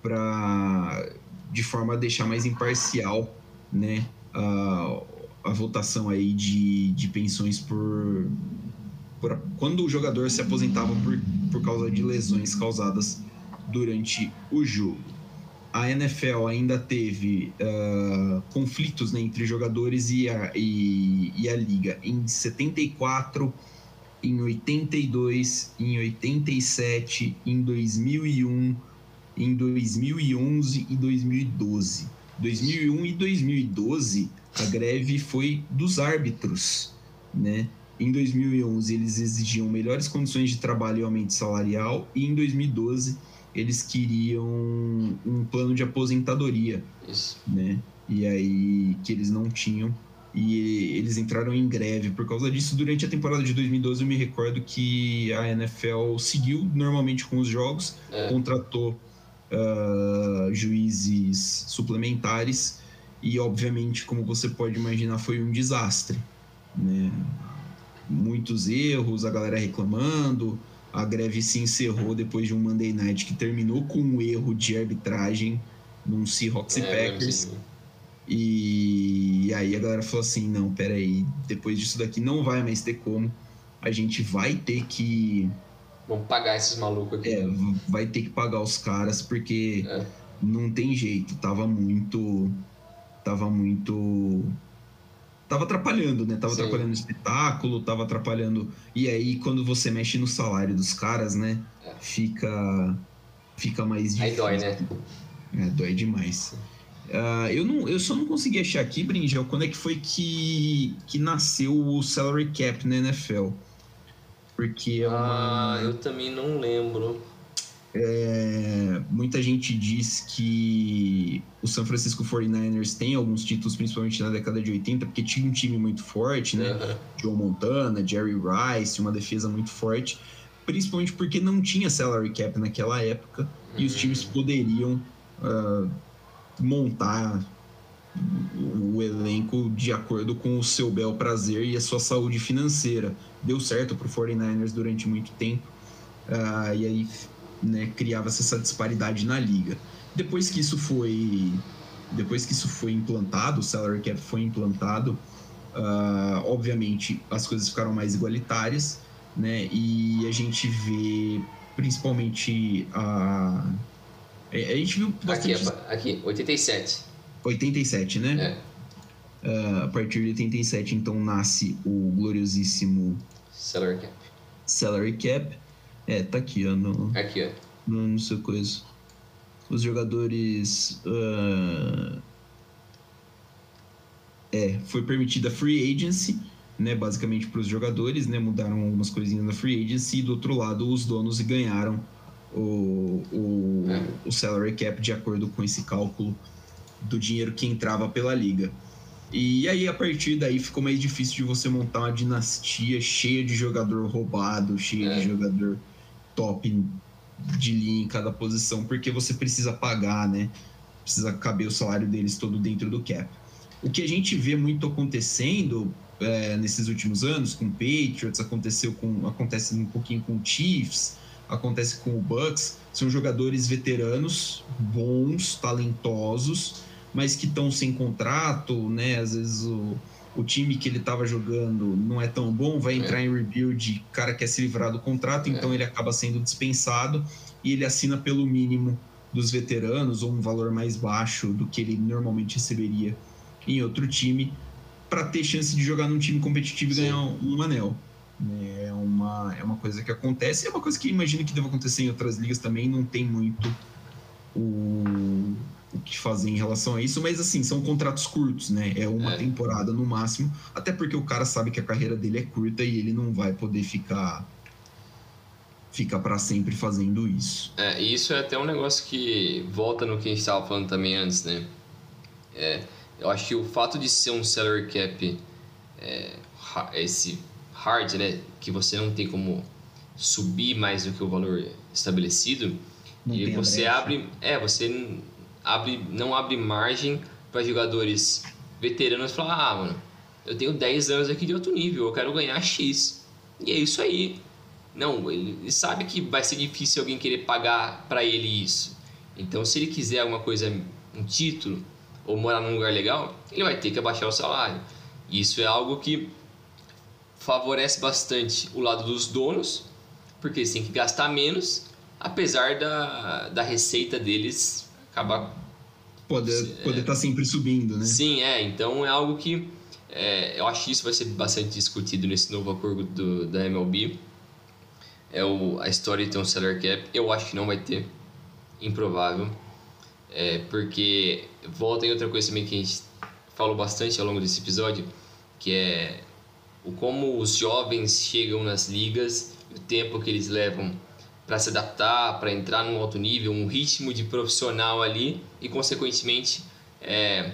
para de forma a deixar mais imparcial né, a, a votação aí de, de pensões por, por quando o jogador se aposentava por, por causa de lesões causadas durante o jogo. A NFL ainda teve uh, conflitos né, entre jogadores e a, e, e a liga em 74, em 82, em 87, em 2001 em 2011 e 2012. 2001 e 2012 a greve foi dos árbitros, né? Em 2011 eles exigiam melhores condições de trabalho e aumento salarial e em 2012 eles queriam um plano de aposentadoria, Isso. né? E aí que eles não tinham e eles entraram em greve por causa disso. Durante a temporada de 2012, eu me recordo que a NFL seguiu normalmente com os jogos, É. contratou uh, juízes suplementares e, obviamente, como você pode imaginar, foi um desastre. Né? Muitos erros, a galera reclamando. A greve se encerrou depois de um Monday Night que terminou com um erro de arbitragem num Seahawks e É, Packers. sim. E aí a galera falou assim: não, peraí, depois disso daqui não vai mais ter como. A gente vai ter que. Vamos pagar esses malucos aqui. É, vai ter que pagar os caras, porque É. não tem jeito. Tava muito. Tava muito. Tava atrapalhando, né? Tava Sim. atrapalhando o espetáculo, tava atrapalhando. E aí, quando você mexe no salário dos caras, né? É. Fica. Fica mais Aí difícil. dói, né? É, dói demais. Ah, eu, não, eu só não consegui achar aqui, Bringel, quando é que foi que, que nasceu o salary cap na NFL. Porque é uma- Ah, eu também não lembro. é, muita gente diz que o San Francisco 49ers tem alguns títulos, principalmente na década de 80, porque tinha um time muito forte, né? Aham. Joe Montana, Jerry Rice, uma defesa muito forte, principalmente porque não tinha salary cap naquela época e os Hum. times poderiam ah, montar o elenco de acordo com o seu bel prazer e a sua saúde financeira. Deu certo para o 49ers durante muito tempo ah, e aí né, criava-se essa disparidade na liga. Depois que isso foi depois que isso foi implantado, o salary cap foi implantado, ah, obviamente as coisas ficaram mais igualitárias, né? E a gente vê principalmente a a a gente viu Aqui, bastante apa- aqui, 87. 87, né? É. Ah, a partir de 87, então nasce o gloriosíssimo Salary cap. salary cap. É, tá aqui, ó, no, Aqui, ó. no, no seu coisa. Os jogadores. ah, É, foi permitida free agency, né? Basicamente para os jogadores, né? Mudaram algumas coisinhas na free agency. E do outro lado, os donos ganharam o, o, É. o salary cap de acordo com esse cálculo do dinheiro que entrava pela liga. E aí, a partir daí, ficou mais difícil de você montar uma dinastia cheia de jogador roubado, cheia É. de jogador top de linha em cada posição, porque você precisa pagar, né? Precisa caber o salário deles todo dentro do cap. O que a gente vê muito acontecendo é, nesses últimos anos com o Patriots, aconteceu com, acontece um pouquinho com o Chiefs, acontece com o Bucks, são jogadores veteranos, bons, talentosos, mas que estão sem contrato, né? Às vezes o, o time que ele estava jogando não é tão bom, vai entrar em rebuild, o cara quer se livrar do contrato, então ele acaba sendo dispensado e ele assina pelo mínimo dos veteranos ou um valor mais baixo do que ele normalmente receberia em outro time para ter chance de jogar num time competitivo e Sim. ganhar um, um anel. É uma, é uma coisa que acontece, é uma coisa que imagino que deve acontecer em outras ligas também, não tem muito o, o que fazer em relação a isso, mas assim, são contratos curtos, né? É uma É. temporada no máximo, até porque o cara sabe que a carreira dele é curta e ele não vai poder ficar ficar para sempre fazendo isso. É, e isso é até um negócio que volta no que a gente estava falando também antes, né? É, eu acho que o fato de ser um salary cap é, esse hard, né? Que você não tem como subir mais do que o valor estabelecido Não e você brecha. abre, é, você abre, não abre margem para jogadores veteranos falar, ah, mano, eu tenho 10 anos aqui de alto nível, eu quero ganhar X. E é isso aí. Não, ele, ele sabe que vai ser difícil alguém querer pagar para ele isso. Então, se ele quiser alguma coisa, um título, ou morar num lugar legal, ele vai ter que abaixar o salário. E isso é algo que favorece bastante o lado dos donos, porque eles têm que gastar menos, apesar da, da receita deles acabar Poder Sim, poder é. estar sempre subindo, né? Sim, é. Então é algo que é, eu acho que isso vai ser bastante discutido nesse novo acordo do, da MLB. É o, a história de ter um salary cap. Eu acho que não vai ter. Improvável. É, porque volta em outra coisa também que a gente falou bastante ao longo desse episódio, que é o como os jovens chegam nas ligas, o tempo que eles levam para se adaptar, para entrar num alto nível, um ritmo de profissional ali e, consequentemente, é,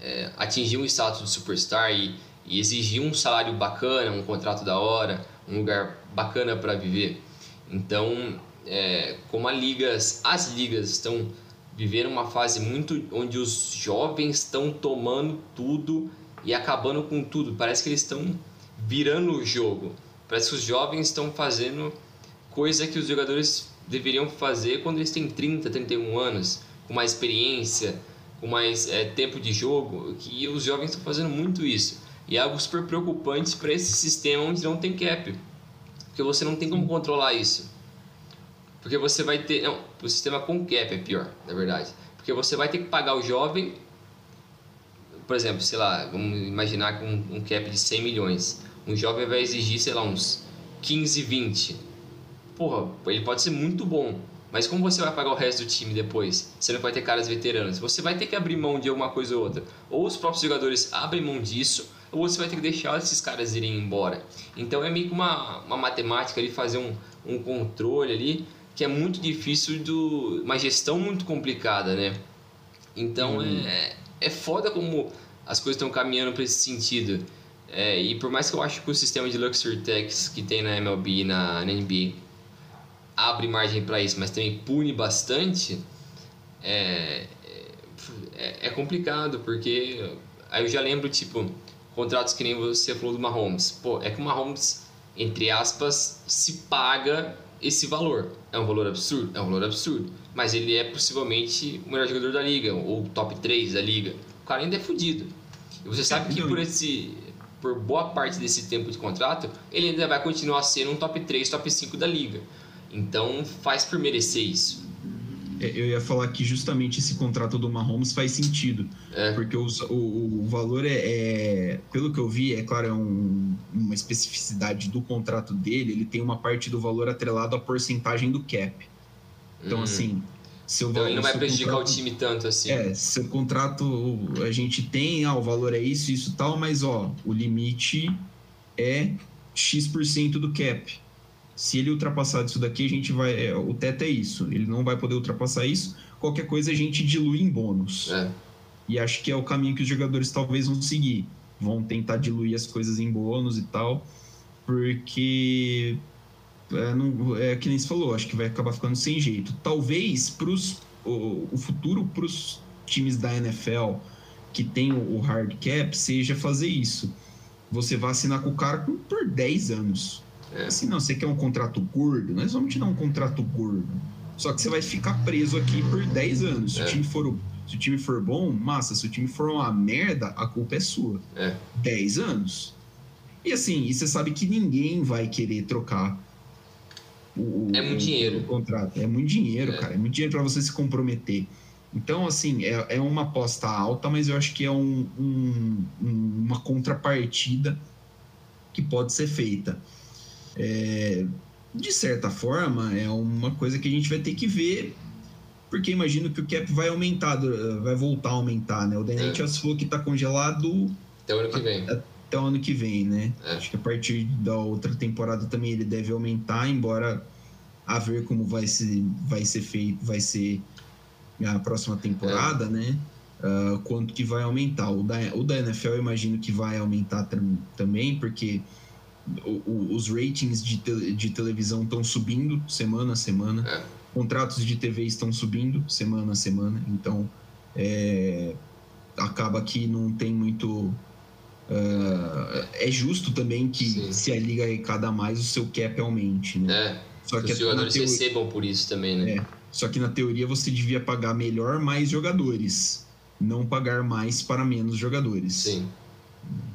é, atingir um status de superstar e, e, exigir um salário bacana, um contrato da hora, um lugar bacana para viver. Então, é, como ligas, as ligas estão vivendo uma fase muito onde os jovens estão tomando tudo e acabando com tudo. Parece que eles estão virando o jogo. Parece que os jovens estão fazendo coisa que os jogadores deveriam fazer quando eles têm 30, 31 anos, com mais experiência, com mais é, tempo de jogo, que os jovens estão fazendo muito isso. E é algo super preocupante para esse sistema onde não tem cap. Porque você não tem como controlar isso. Porque você vai ter. Não, o sistema com cap é pior, na verdade. Porque você vai ter que pagar o jovem. Por exemplo, sei lá, vamos imaginar com um cap de 100 milhões. Um jovem vai exigir, sei lá, uns 15, 20. Porra, ele pode ser muito bom. Mas como você vai pagar o resto do time depois? Você não vai ter caras veteranos. Você vai ter que abrir mão de alguma coisa ou outra. Ou os próprios jogadores abrem mão disso, ou você vai ter que deixar esses caras irem embora. Então é meio que uma, uma matemática ali, fazer um, um controle ali, que é muito difícil, do, uma gestão muito complicada, né? Então hum. é, é foda como as coisas estão caminhando para esse sentido. É, e por mais que eu acho que o sistema de Luxury Tax que tem na MLB e na, na NBA abre margem para isso, mas também pune bastante, é, é, é, complicado, porque aí eu já lembro, tipo, contratos que nem você falou do Mahomes. Pô, é que o Mahomes, entre aspas, se paga esse valor. É um valor absurdo? É um valor absurdo. Mas ele é possivelmente o melhor jogador da liga, ou top 3 da liga. O cara ainda é fodido. E você sabe que por esse por boa parte desse tempo de contrato, ele ainda vai continuar sendo um top 3, top 5 da liga. Então faz por merecer isso. É, eu ia falar que justamente esse contrato do Mahomes faz sentido. É. Porque o, o, o valor é, é, Pelo que eu vi, é claro, é um, uma especificidade do contrato dele. Ele tem uma parte do valor atrelado à porcentagem do cap. Então, hum. assim. Seu então valor, ele não vai prejudicar contrato, o time tanto assim. É, seu contrato a gente tem, ah, o valor é isso, isso tal, mas ó, o limite é X% do cap. Se ele ultrapassar isso daqui, a gente vai. É, o teto é isso. Ele não vai poder ultrapassar isso. Qualquer coisa a gente dilui em bônus. É. E acho que é o caminho que os jogadores talvez vão seguir. Vão tentar diluir as coisas em bônus e tal. Porque. É, não, é que nem você falou, acho que vai acabar ficando sem jeito. Talvez pros, o, o futuro para os times da NFL que tem o hard cap seja fazer isso. Você vai assinar com o cara por 10 anos. É. Assim, não, você quer um contrato gordo? Nós vamos te dar um contrato gordo. Só que você vai ficar preso aqui por 10 anos. Se, é. o, time for, se o time for bom, massa. Se o time for uma merda, a culpa é sua. É. 10 anos. E assim, e você sabe que ninguém vai querer trocar o, é muito dinheiro. O contrato. É muito dinheiro, é. cara. É muito dinheiro para você se comprometer. Então, assim, é, é uma aposta alta, mas eu acho que é um, um, uma contrapartida que pode ser feita. É, de certa forma, é uma coisa que a gente vai ter que ver, porque imagino que o cap vai aumentar, vai voltar a aumentar, né? O DNT é. falou que está congelado até o ano que vem. Até o ano que vem, né? É. Acho que a partir da outra temporada também ele deve aumentar, embora a ver como vai ser, vai ser feito, vai ser a próxima temporada, é. né? Uh, quanto que vai aumentar. O da, o da NFL eu imagino que vai aumentar também, porque o, os ratings de, te, de televisão estão subindo semana a semana, é. contratos de TV estão subindo semana a semana, então é, acaba que não tem muito. Uh, é justo também que Sim. se a liga arrecada mais, o seu cap aumente, né? É. Só que os jogadores teoria, recebam por isso também, né? É. Só que na teoria você devia pagar melhor mais jogadores, não pagar mais para menos jogadores. Sim.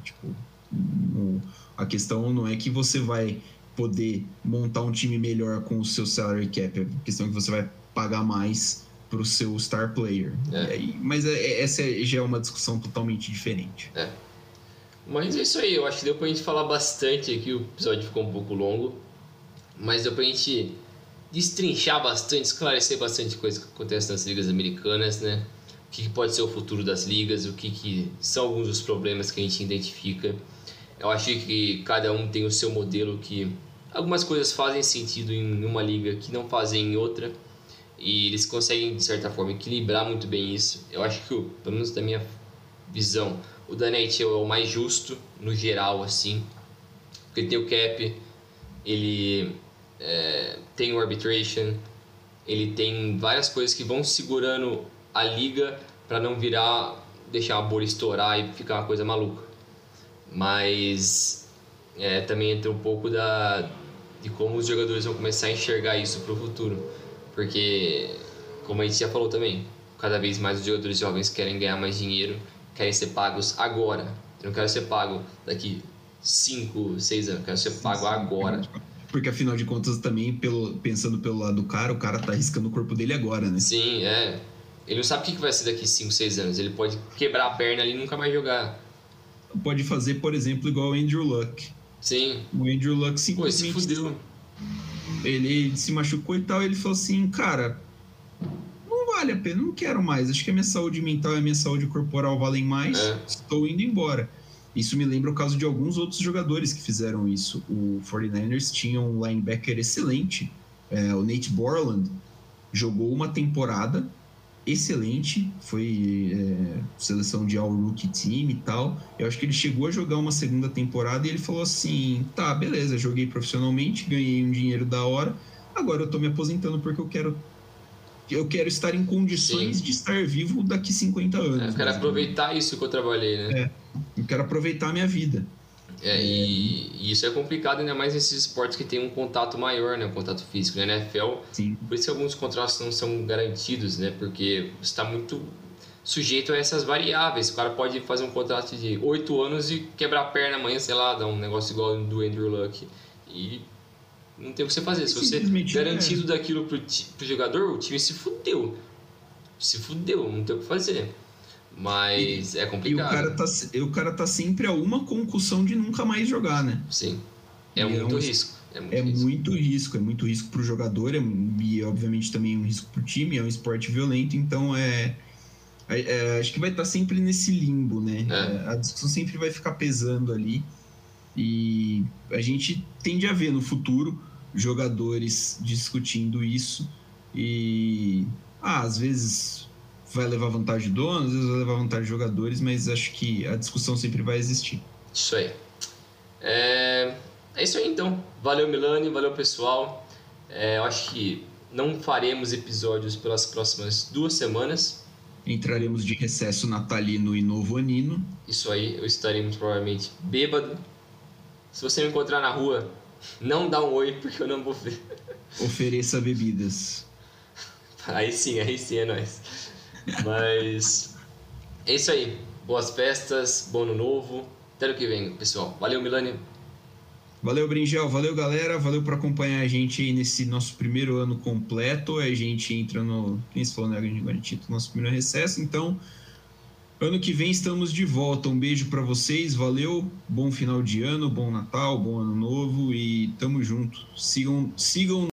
Tipo, no, a questão não é que você vai poder montar um time melhor com o seu salary cap, a questão é que você vai pagar mais para o seu star player. É. mas é, é, essa já é uma discussão totalmente diferente. É. Mas é isso aí, eu acho que deu para a gente falar bastante aqui, o episódio ficou um pouco longo, mas deu para a gente destrinchar bastante, esclarecer bastante coisa que acontece nas ligas americanas, né? O que pode ser o futuro das ligas, o que, que são alguns dos problemas que a gente identifica. Eu acho que cada um tem o seu modelo que algumas coisas fazem sentido em uma liga que não fazem em outra. E eles conseguem, de certa forma, equilibrar muito bem isso. Eu acho que, pelo menos da minha visão, o da é o mais justo, no geral, assim. Porque tem o cap, ele é, tem o arbitration, ele tem várias coisas que vão segurando a liga para não virar, deixar a bolha estourar e ficar uma coisa maluca. Mas é, também entra um pouco da, de como os jogadores vão começar a enxergar isso para o futuro. Porque, como a gente já falou também, cada vez mais os jogadores jovens querem ganhar mais dinheiro, querem ser pagos agora. Eu não quero ser pago daqui 5, 6 anos, eu quero ser pago agora. Porque afinal de contas, também, pelo, pensando pelo lado do cara, o cara tá arriscando o corpo dele agora, né? Sim, é. Ele não sabe o que vai ser daqui 5, 6 anos. Ele pode quebrar a perna ali e nunca mais jogar. Pode fazer, por exemplo, igual o Andrew Luck. Sim. O Andrew Luck simplesmente. Pô, se fudeu. Ele, ele se machucou e tal. Ele falou assim: Cara, não vale a pena, não quero mais. Acho que a minha saúde mental e a minha saúde corporal valem mais. É. Estou indo embora. Isso me lembra o caso de alguns outros jogadores que fizeram isso. O 49ers tinha um linebacker excelente, é, o Nate Borland, jogou uma temporada excelente, foi é, seleção de All-Rookie Team e tal. Eu acho que ele chegou a jogar uma segunda temporada e ele falou assim: tá, beleza, joguei profissionalmente, ganhei um dinheiro da hora, agora eu tô me aposentando porque eu quero. Eu quero estar em condições Sim. de estar vivo daqui 50 anos. É, eu quero aproveitar isso que eu trabalhei, né? É, eu quero aproveitar a minha vida. É, e, e, isso é complicado ainda mais nesses esportes que tem um contato maior, né? Um contato físico. Na NFL, Sim. por isso que alguns contratos não são garantidos, né? Porque está muito sujeito a essas variáveis. O cara pode fazer um contrato de 8 anos e quebrar a perna amanhã, sei lá, dar um negócio igual do Andrew Luck. E não tem o que você fazer. Se você garantido é. daquilo pro, pro jogador, o time se fudeu. Se fudeu, não tem o que fazer. Mas e, é complicado. E o, cara tá, o cara tá sempre a uma concussão de nunca mais jogar, né? Sim. É e muito é um, risco. É, muito, é risco. muito risco. É muito risco pro jogador é, e, obviamente, também um risco pro time. É um esporte violento, então é. é, é acho que vai estar tá sempre nesse limbo, né? É. a discussão sempre vai ficar pesando ali. E a gente tende a ver no futuro jogadores discutindo isso. E. Ah, às vezes vai levar vantagem do dono, às vezes vai levar vantagem de jogadores, mas acho que a discussão sempre vai existir. Isso aí. É, é isso aí então. Valeu, Milani, valeu, pessoal. É, eu acho que não faremos episódios pelas próximas duas semanas. Entraremos de recesso natalino e novo anino. Isso aí, eu estarei muito provavelmente bêbado. Se você me encontrar na rua, não dá um oi, porque eu não vou ver. Ofereça bebidas. Aí sim, aí sim é nóis. Mas é isso aí. Boas festas, bom ano novo. Até o que vem, pessoal. Valeu, Milani. Valeu, Bringel. Valeu, galera. Valeu por acompanhar a gente aí nesse nosso primeiro ano completo. A gente entra no. Quem se falou, né? A gente nosso primeiro recesso. Então, ano que vem estamos de volta. Um beijo para vocês. Valeu. Bom final de ano, bom Natal, bom ano novo e tamo junto. Sigam. sigam